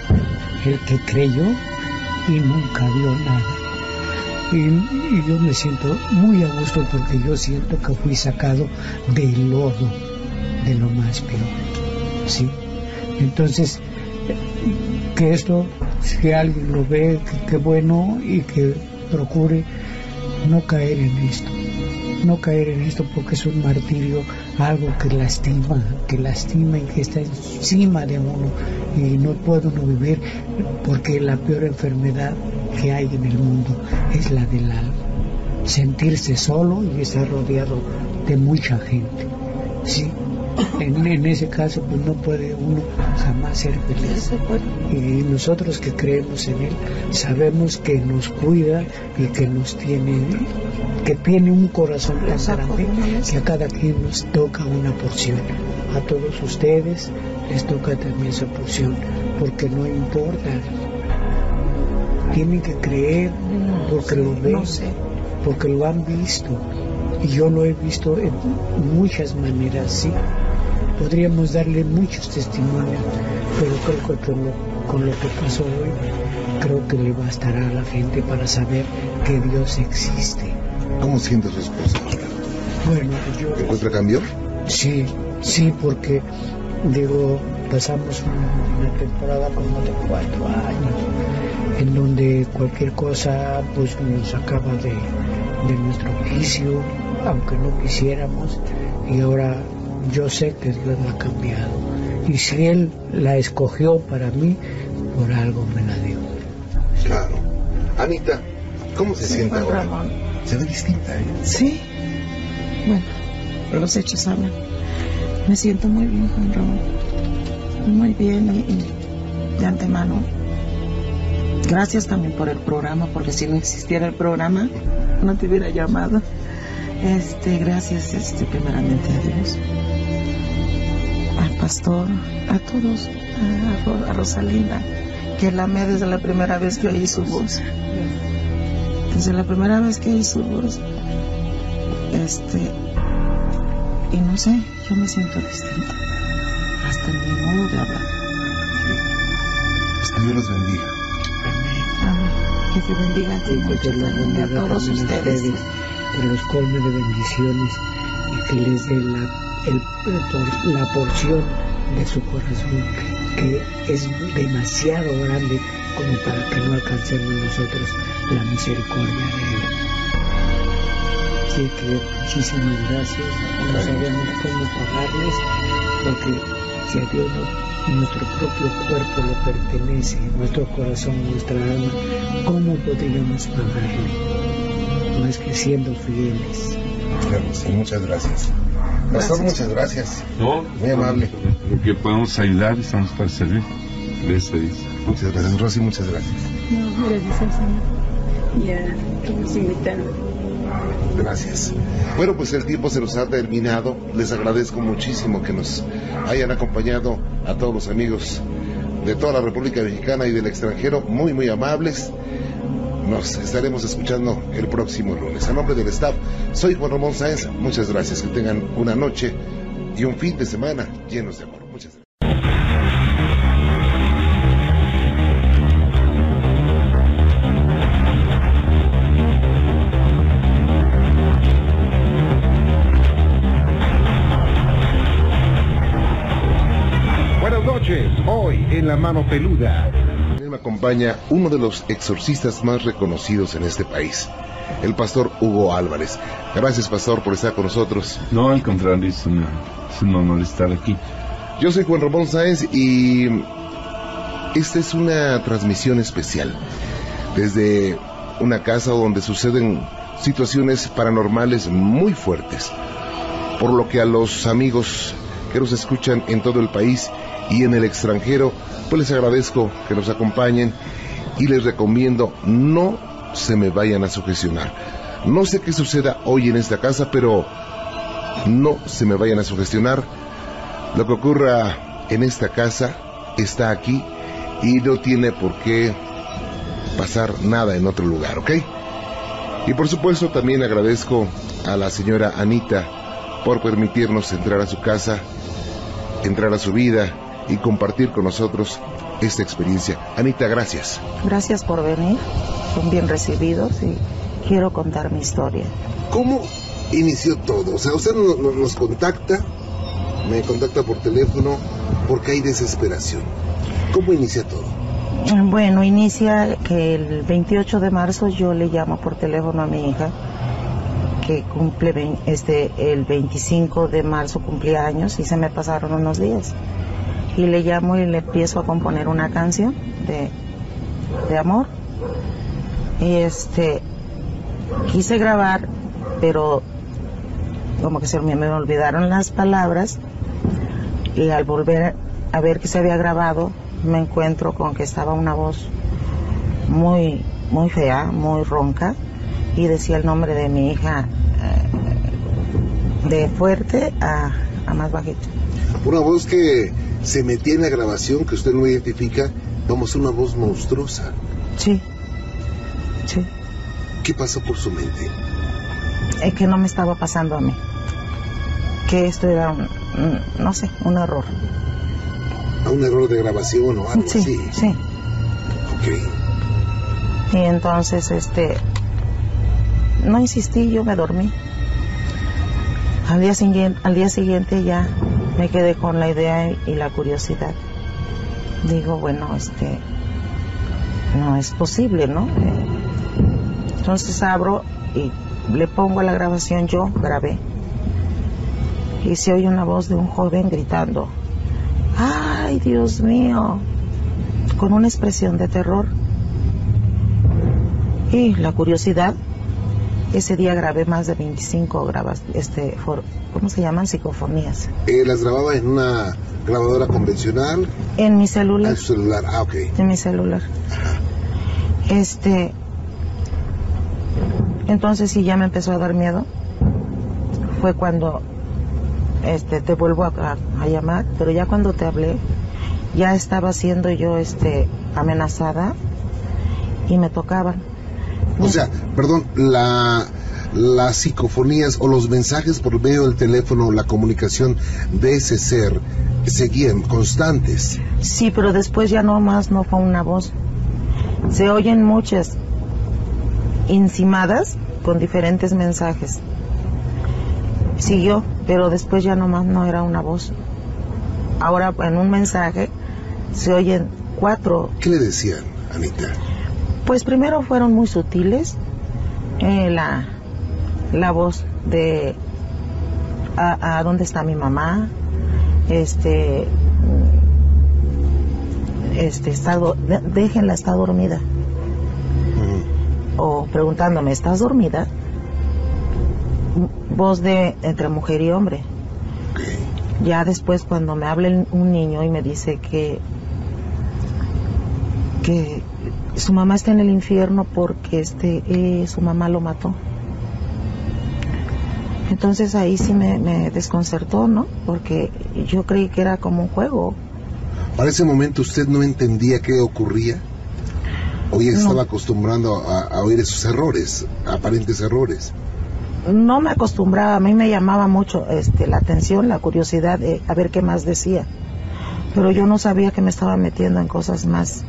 el que creyó y nunca vio nada. Y, yo me siento muy a gusto porque yo siento que fui sacado del lodo de lo más peor. ¿sí? Entonces, que esto, si alguien lo ve, que bueno y que procure no caer en esto. No caer en esto porque es un martirio, algo que lastima, que lastima y que está encima de uno. Y no puede uno vivir porque la peor enfermedad que hay en el mundo es la del alma. Sentirse solo y estar rodeado de mucha gente. ¿sí? En, en ese caso, pues no puede uno jamás ser feliz. Y nosotros que creemos en Él, sabemos que nos cuida y que nos tiene, que tiene un corazón tan grande que a cada quien nos toca una porción. A todos ustedes les toca también su porción, porque no importa. Tienen que creer porque lo ven, porque lo han visto. Y yo lo he visto en muchas maneras, sí. Podríamos darle muchos testimonios, pero creo que con lo, con lo que pasó hoy, creo que le bastará a la gente para saber que Dios existe. ¿Cómo siente su esposa ahora? Bueno, yo... ¿Encuentra cambio? Sí, sí, porque digo, pasamos una, una temporada como de cuatro años, en donde cualquier cosa pues nos sacaba de, de nuestro oficio, aunque no quisiéramos, y ahora yo sé que Dios la ha cambiado. Y si Él la escogió para mí, por algo me la dio. Claro. Anita, ¿cómo se Sí, siente Juan ahora? Ramón. Se ve distinta, ¿eh? Sí. Bueno, los hechos hablan. Me siento muy bien, Juan Ramón. Muy bien y, y de antemano. Gracias también por el programa, porque si no existiera el programa, no te hubiera llamado. Este, gracias, este, primeramente a Dios, al pastor, a todos, a Rosalinda, que la amé desde la primera vez que oí su voz. Desde la primera vez que oí su voz. Este. Y no sé, yo me siento distinta. Hasta en mi modo de hablar. Pues que Dios los bendiga. Que te bendiga a ti, Y que los bendiga a todos a ustedes. que los colme de bendiciones y que les dé la, el- la porción de su corazón que es demasiado grande como para que no alcancemos nosotros la misericordia de Él. Así que muchísimas gracias. No sabemos cómo pagarles porque si a Dios no- nuestro propio cuerpo le pertenece, nuestro corazón, nuestra alma, ¿cómo podríamos pagarle? No es que siendo fieles. Claro, sí, muchas gracias. Pastor, muchas gracias. No, Muy amable. Lo que podemos ayudar, estamos para servir. Gracias. Muchas gracias, Rosy, muchas gracias. No, gracias al Señor. Ya que nos invitaron. Gracias. Bueno, pues el tiempo se nos ha terminado. Les agradezco muchísimo que nos hayan acompañado a todos los amigos de toda la República Mexicana y del extranjero, muy, muy amables. Nos estaremos escuchando el próximo lunes. A nombre del staff, soy Juan Ramón Sáenz. Muchas gracias. Que tengan una noche y un fin de semana llenos de amor. En La Mano Peluda. Me acompaña uno de los exorcistas más reconocidos en este país, el pastor Hugo Álvarez. Gracias, pastor, por estar con nosotros. No, al contrario, es, una, es un honor estar aquí. Yo soy Juan Ramón Sáenz y esta es una transmisión especial desde una casa donde suceden situaciones paranormales muy fuertes, por lo que a los amigos que nos escuchan en todo el país y en el extranjero, pues les agradezco que nos acompañen y les recomiendo no se me vayan a sugestionar. No sé qué suceda hoy en esta casa, pero no se me vayan a sugestionar. Lo que ocurra en esta casa está aquí y no tiene por qué pasar nada en otro lugar, ¿ok? Y por supuesto también agradezco a la señora Anita por permitirnos entrar a su casa, entrar a su vida y compartir con nosotros esta experiencia. Anita, gracias. Gracias por venir. Son bien recibidos y quiero contar mi historia. ¿Cómo inició todo? O sea, usted no- no- nos contacta, me contacta por teléfono porque hay desesperación. ¿Cómo inicia todo? Bueno, inicia que el 28 de marzo yo le llamo por teléfono a mi hija que cumple este el 25 de marzo cumplía años y se me pasaron unos días. Y le llamo y le empiezo a componer una canción de, de amor. Y este quise grabar, pero como que se me, me olvidaron las palabras y al volver a ver que se había grabado me encuentro con que estaba una voz muy muy fea, muy ronca y decía el nombre de mi hija eh, de fuerte a, a más bajito. Una voz que se metía en la grabación, que usted no identifica, vamos, una voz monstruosa. Sí, sí. ¿Qué pasó por su mente? Es que no me estaba pasando a mí. Que esto era un, no sé, un error. ¿A un error de grabación o algo Sí, así? sí. Ok. Y entonces, este, no insistí, yo me dormí. Al día siguiente, al día siguiente ya me quedé con la idea y la curiosidad. Digo, bueno, este, no es posible, ¿no? Entonces abro y le pongo a la grabación, yo grabé. Y se oye una voz de un joven gritando, ¡ay, Dios mío! Con una expresión de terror. Y la curiosidad, ese día grabé más de 25 grabas, este, for- ¿cómo se llaman? Psicofonías. Eh, ¿Las grababa en una grabadora convencional? En mi celular. En su celular, ah, ok. En mi celular. Este. Entonces sí ya me empezó a dar miedo. Fue cuando este te vuelvo a, a- a llamar, pero ya cuando te hablé ya estaba siendo yo este amenazada y me tocaban. O sea, perdón, la, las psicofonías o los mensajes por medio del teléfono, la comunicación de ese ser, seguían constantes. Sí, pero después ya no más no fue una voz. Se oyen muchas encimadas con diferentes mensajes. Siguió, pero después ya no más no era una voz. Ahora en un mensaje se oyen cuatro. ¿Qué le decían, Anita? Pues primero fueron muy sutiles. eh, la, la voz de a, a dónde está mi mamá, este, este está, déjenla, está dormida. O preguntándome, ¿estás dormida? Voz de entre mujer y hombre. Ya después cuando me habla un niño y me dice que que su mamá está en el infierno porque este eh, su mamá lo mató. Entonces ahí sí me, me desconcertó, ¿no? Porque yo creí que era como un juego. Para ese momento usted no entendía qué ocurría. O ya No. estaba acostumbrando a, a oír esos errores, aparentes errores. No me acostumbraba, a mí me llamaba mucho este, la atención, la curiosidad de a ver qué más decía. Pero yo no sabía que me estaba metiendo en cosas más,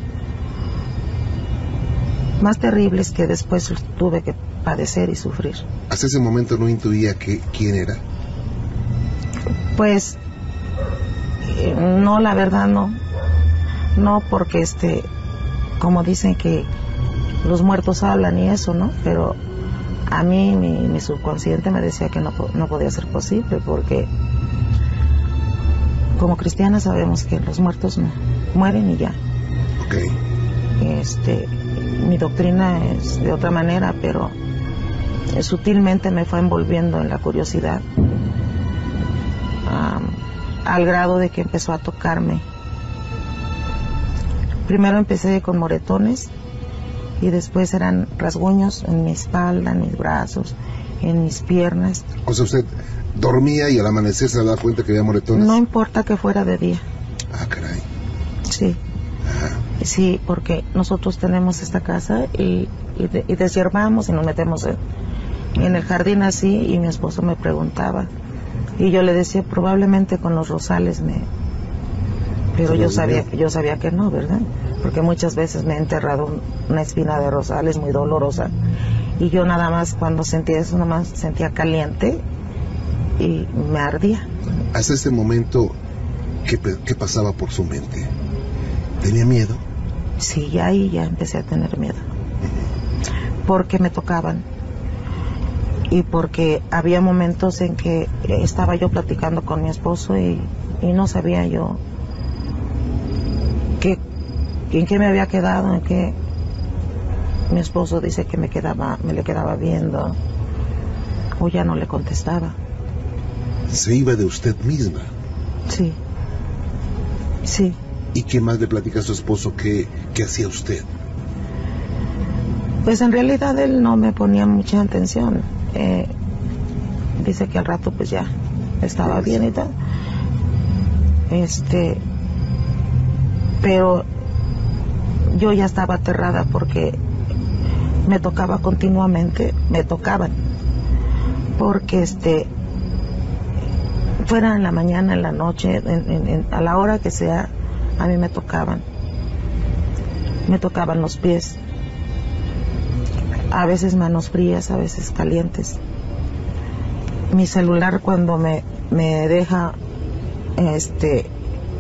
más terribles que después tuve que padecer y sufrir. Hasta ese momento no intuía que, quién era. Pues eh, no, la verdad no. No porque este, como dicen que los muertos hablan y eso, ¿no? Pero a mí mi, mi subconsciente me decía que no, no podía ser posible porque como cristianas sabemos que los muertos no, mueren y ya. Este, mi doctrina es de otra manera, pero sutilmente me fue envolviendo en la curiosidad am, al grado de que empezó a tocarme. Primero empecé con moretones y después eran rasguños en mi espalda, en mis brazos, en mis piernas. O sea, usted dormía y al amanecer se daba cuenta que había moretones. No importa que fuera de día. Ah, caray. Sí. Sí, porque nosotros tenemos esta casa y, y, de- y deshiervamos y nos metemos en, en el jardín así y mi esposo me preguntaba. Y yo le decía probablemente con los rosales me pero yo sabía yo sabía que no verdad porque muchas veces me he enterrado un- una espina de rosales muy dolorosa. Y yo nada más cuando sentía eso nada más sentía caliente y me ardía. Hasta ese momento, ¿qué, qué pasaba por su mente? ¿Tenía miedo? Sí, ya ahí ya empecé a tener miedo. Porque me tocaban. Y porque había momentos en que estaba yo platicando con mi esposo y, y no sabía yo qué, en qué me había quedado, en qué mi esposo dice que me quedaba, me le quedaba viendo, o ya no le contestaba. Se iba de usted misma. Sí. Sí. ¿Y qué más le platica a su esposo que, que hacía usted? Pues en realidad él no me ponía mucha atención. Eh, dice que al rato pues ya estaba bien y tal. Este, pero yo ya estaba aterrada porque me tocaba continuamente, me tocaban. Porque este, fuera en la mañana, en la noche, en- en- en- a la hora que sea, a mí me tocaban. Me tocaban los pies, a veces manos frías, a veces calientes. Mi celular cuando me, me deja, este,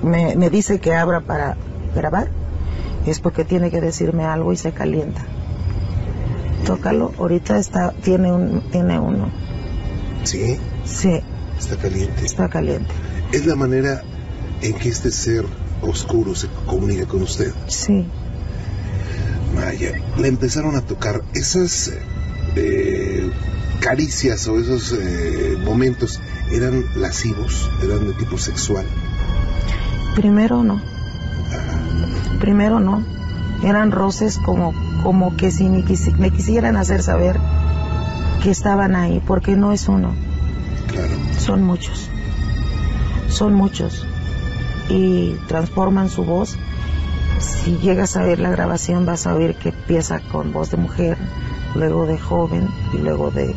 me, me dice que abra para grabar, es porque tiene que decirme algo y se calienta. Tócalo, ahorita está, tiene un, tiene uno. ¿Sí? Sí, Está caliente. está caliente. Es la manera en que este ser oscuro se comunica con usted. Sí. Vaya, le empezaron a tocar esas eh, caricias o esos eh, momentos. ¿Eran lascivos? ¿Eran de tipo sexual? Primero no. Primero no. Eran roces como, como que si me, quisi- me quisieran hacer saber que estaban ahí, porque no es uno. Claro. Son muchos. Son muchos. y transforman su voz. Si llegas a ver la grabación vas a oír que empieza con voz de mujer, luego de joven y luego de,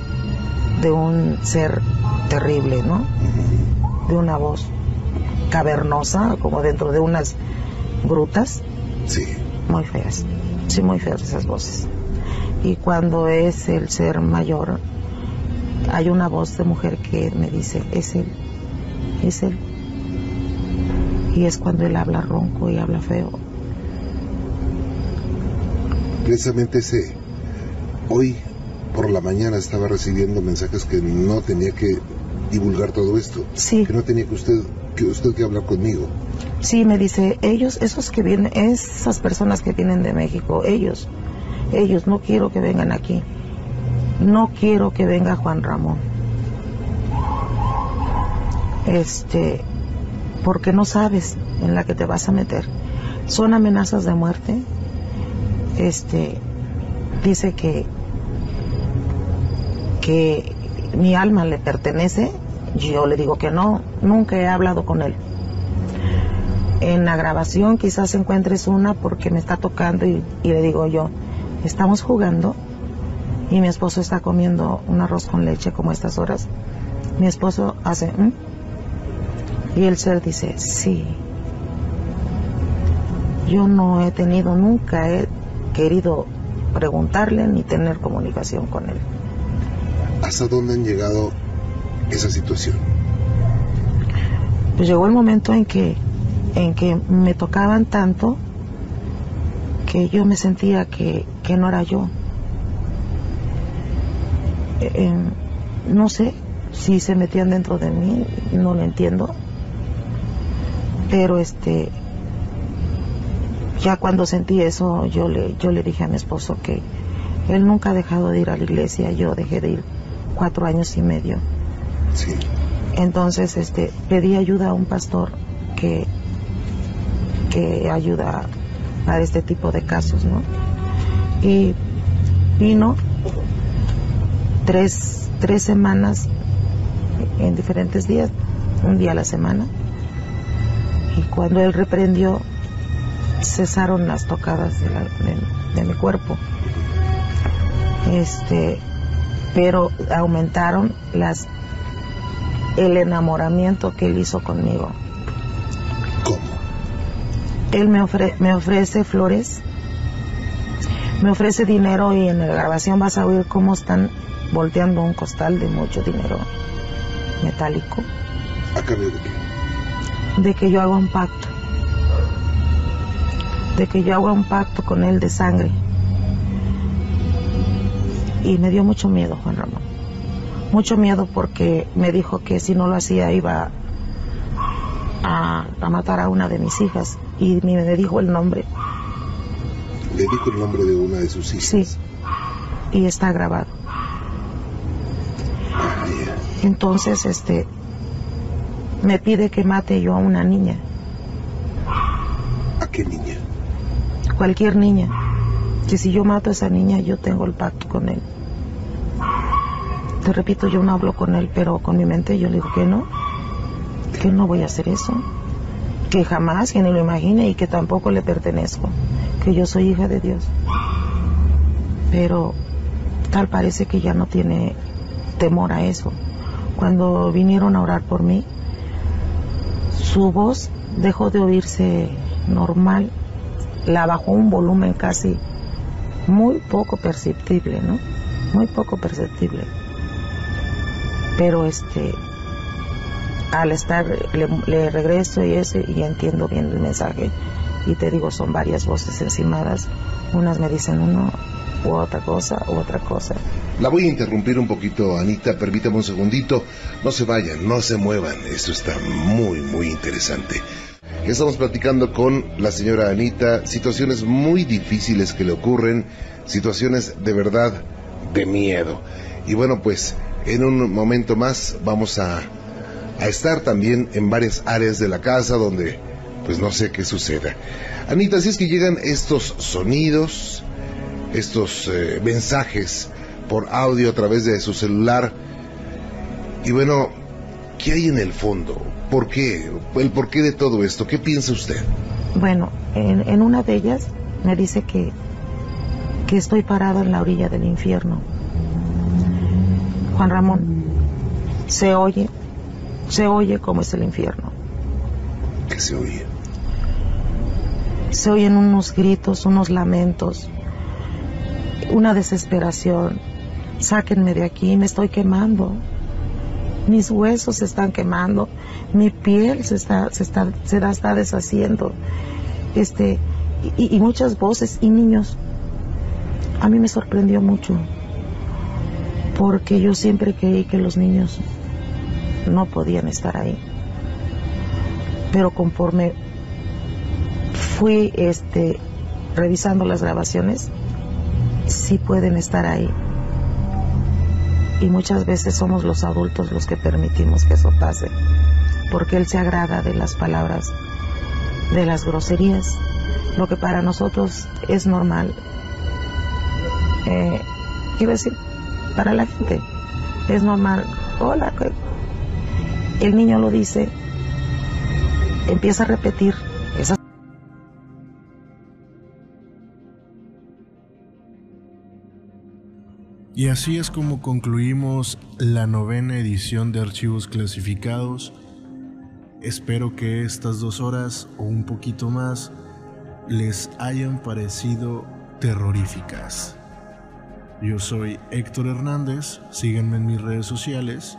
de un ser terrible, ¿no? De una voz cavernosa, como dentro de unas grutas. Sí. Muy feas. Sí, muy feas esas voces. Y cuando es el ser mayor, hay una voz de mujer que me dice, es él, es él. Y es cuando él habla ronco y habla feo. Precisamente ese, hoy por la mañana estaba recibiendo mensajes que no tenía que divulgar todo esto. Sí. Que no tenía que usted que usted que hablar conmigo. Sí, me dice, ellos, esos que vienen, esas personas que vienen de México, ellos, ellos, no quiero que vengan aquí. No quiero que venga Juan Ramón. Este, porque no sabes en la que te vas a meter. Son amenazas de muerte. Este, dice que, que mi alma le pertenece. Yo le digo que no, nunca he hablado con él. En la grabación quizás encuentres una porque me está tocando y, le digo yo, estamos jugando y mi esposo está comiendo un arroz con leche como estas horas. Mi esposo hace, "¿Mm?", y el ser dice, sí. Yo no he tenido, nunca querido preguntarle ni tener comunicación con él. ¿Hasta dónde han llegado esa situación? Pues llegó el momento en que, en que me tocaban tanto que yo me sentía que, que no era yo. Eh, eh, no sé si se metían dentro de mí, no lo entiendo. Pero este, ya cuando sentí eso, yo le, yo le dije a mi esposo que él nunca ha dejado de ir a la iglesia, yo dejé de ir cuatro años y medio. Sí. Entonces, este, pedí ayuda a un pastor que, que ayuda para este tipo de casos, ¿no? Y vino tres, tres semanas en diferentes días, un día a la semana. Y cuando él reprendió, cesaron las tocadas de, la- de- de mi cuerpo. Este, pero aumentaron las el enamoramiento que él hizo conmigo. ¿Cómo? Él me, ofre- me ofrece flores, me ofrece dinero y en la grabación vas a oír cómo están volteando un costal de mucho dinero metálico, ¿A cambio de qué? de que yo haga un pacto, de que yo haga un pacto con él de sangre. Y me dio mucho miedo, Juan Ramón. Mucho miedo porque me dijo que si no lo hacía iba a, a matar a una de mis hijas. Y me me dijo el nombre. Le dijo el nombre de una de sus hijas. Sí. Y está grabado. Entonces, este, me pide que mate yo a una niña, ¿A qué niña? Cualquier niña. Que si yo mato a esa niña, yo tengo el pacto con él. Te repito, yo no hablo con él, pero con mi mente yo le digo que no, que no voy a hacer eso, que jamás, que ni lo imagine y que tampoco le pertenezco, que yo soy hija de Dios. Pero tal parece que ya no tiene temor a eso. Cuando vinieron a orar por mí, su voz dejó de oírse normal, la bajó un volumen casi muy poco perceptible, ¿no? Muy poco perceptible. Pero este, al estar, le, regreso y ese, y entiendo bien el mensaje. Y te digo, son varias voces encimadas. Unas me dicen uno, u otra cosa, u otra cosa. La voy a interrumpir un poquito, Anita, permítame un segundito. No se vayan, no se muevan. Esto está muy, muy interesante. Estamos platicando con la señora Anita, situaciones muy difíciles que le ocurren, situaciones de verdad de miedo. Y bueno, pues en un momento más vamos a, a estar también en varias áreas de la casa donde pues no sé qué suceda. Anita, si es que llegan estos sonidos, estos eh, mensajes por audio a través de su celular, y bueno, ¿qué hay en el fondo? ¿Por qué? ¿El porqué de todo esto? ¿Qué piensa usted? Bueno, en, en una de ellas me dice que, que estoy parado en la orilla del infierno. Juan Ramón, se oye, se oye cómo es el infierno. ¿Qué se oye? Se oyen unos gritos, unos lamentos, una desesperación. Sáquenme de aquí, me estoy quemando. Mis huesos se están quemando, mi piel se está, se está, se está deshaciendo. Este, y, y muchas voces y niños. A mí me sorprendió mucho, porque yo siempre creí que los niños no podían estar ahí. Pero conforme fui este revisando las grabaciones, sí pueden estar ahí. Y muchas veces somos los adultos los que permitimos que eso pase, porque Él se agrada de las palabras, de las groserías, lo que para nosotros es normal. Eh, quiero decir, para la gente es normal. Hola, el niño lo dice, empieza a repetir Y así es como concluimos la novena edición de Archivos Clasificados. Espero que estas dos horas o un poquito más les hayan parecido terroríficas. Yo soy Héctor Hernández, síganme en mis redes sociales,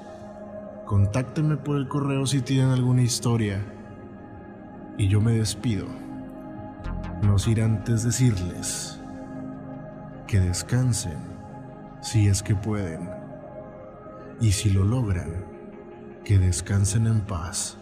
contáctenme por el correo si tienen alguna historia y yo me despido. No sin antes decirles que descansen si es que pueden. Y si lo logran, que descansen en paz.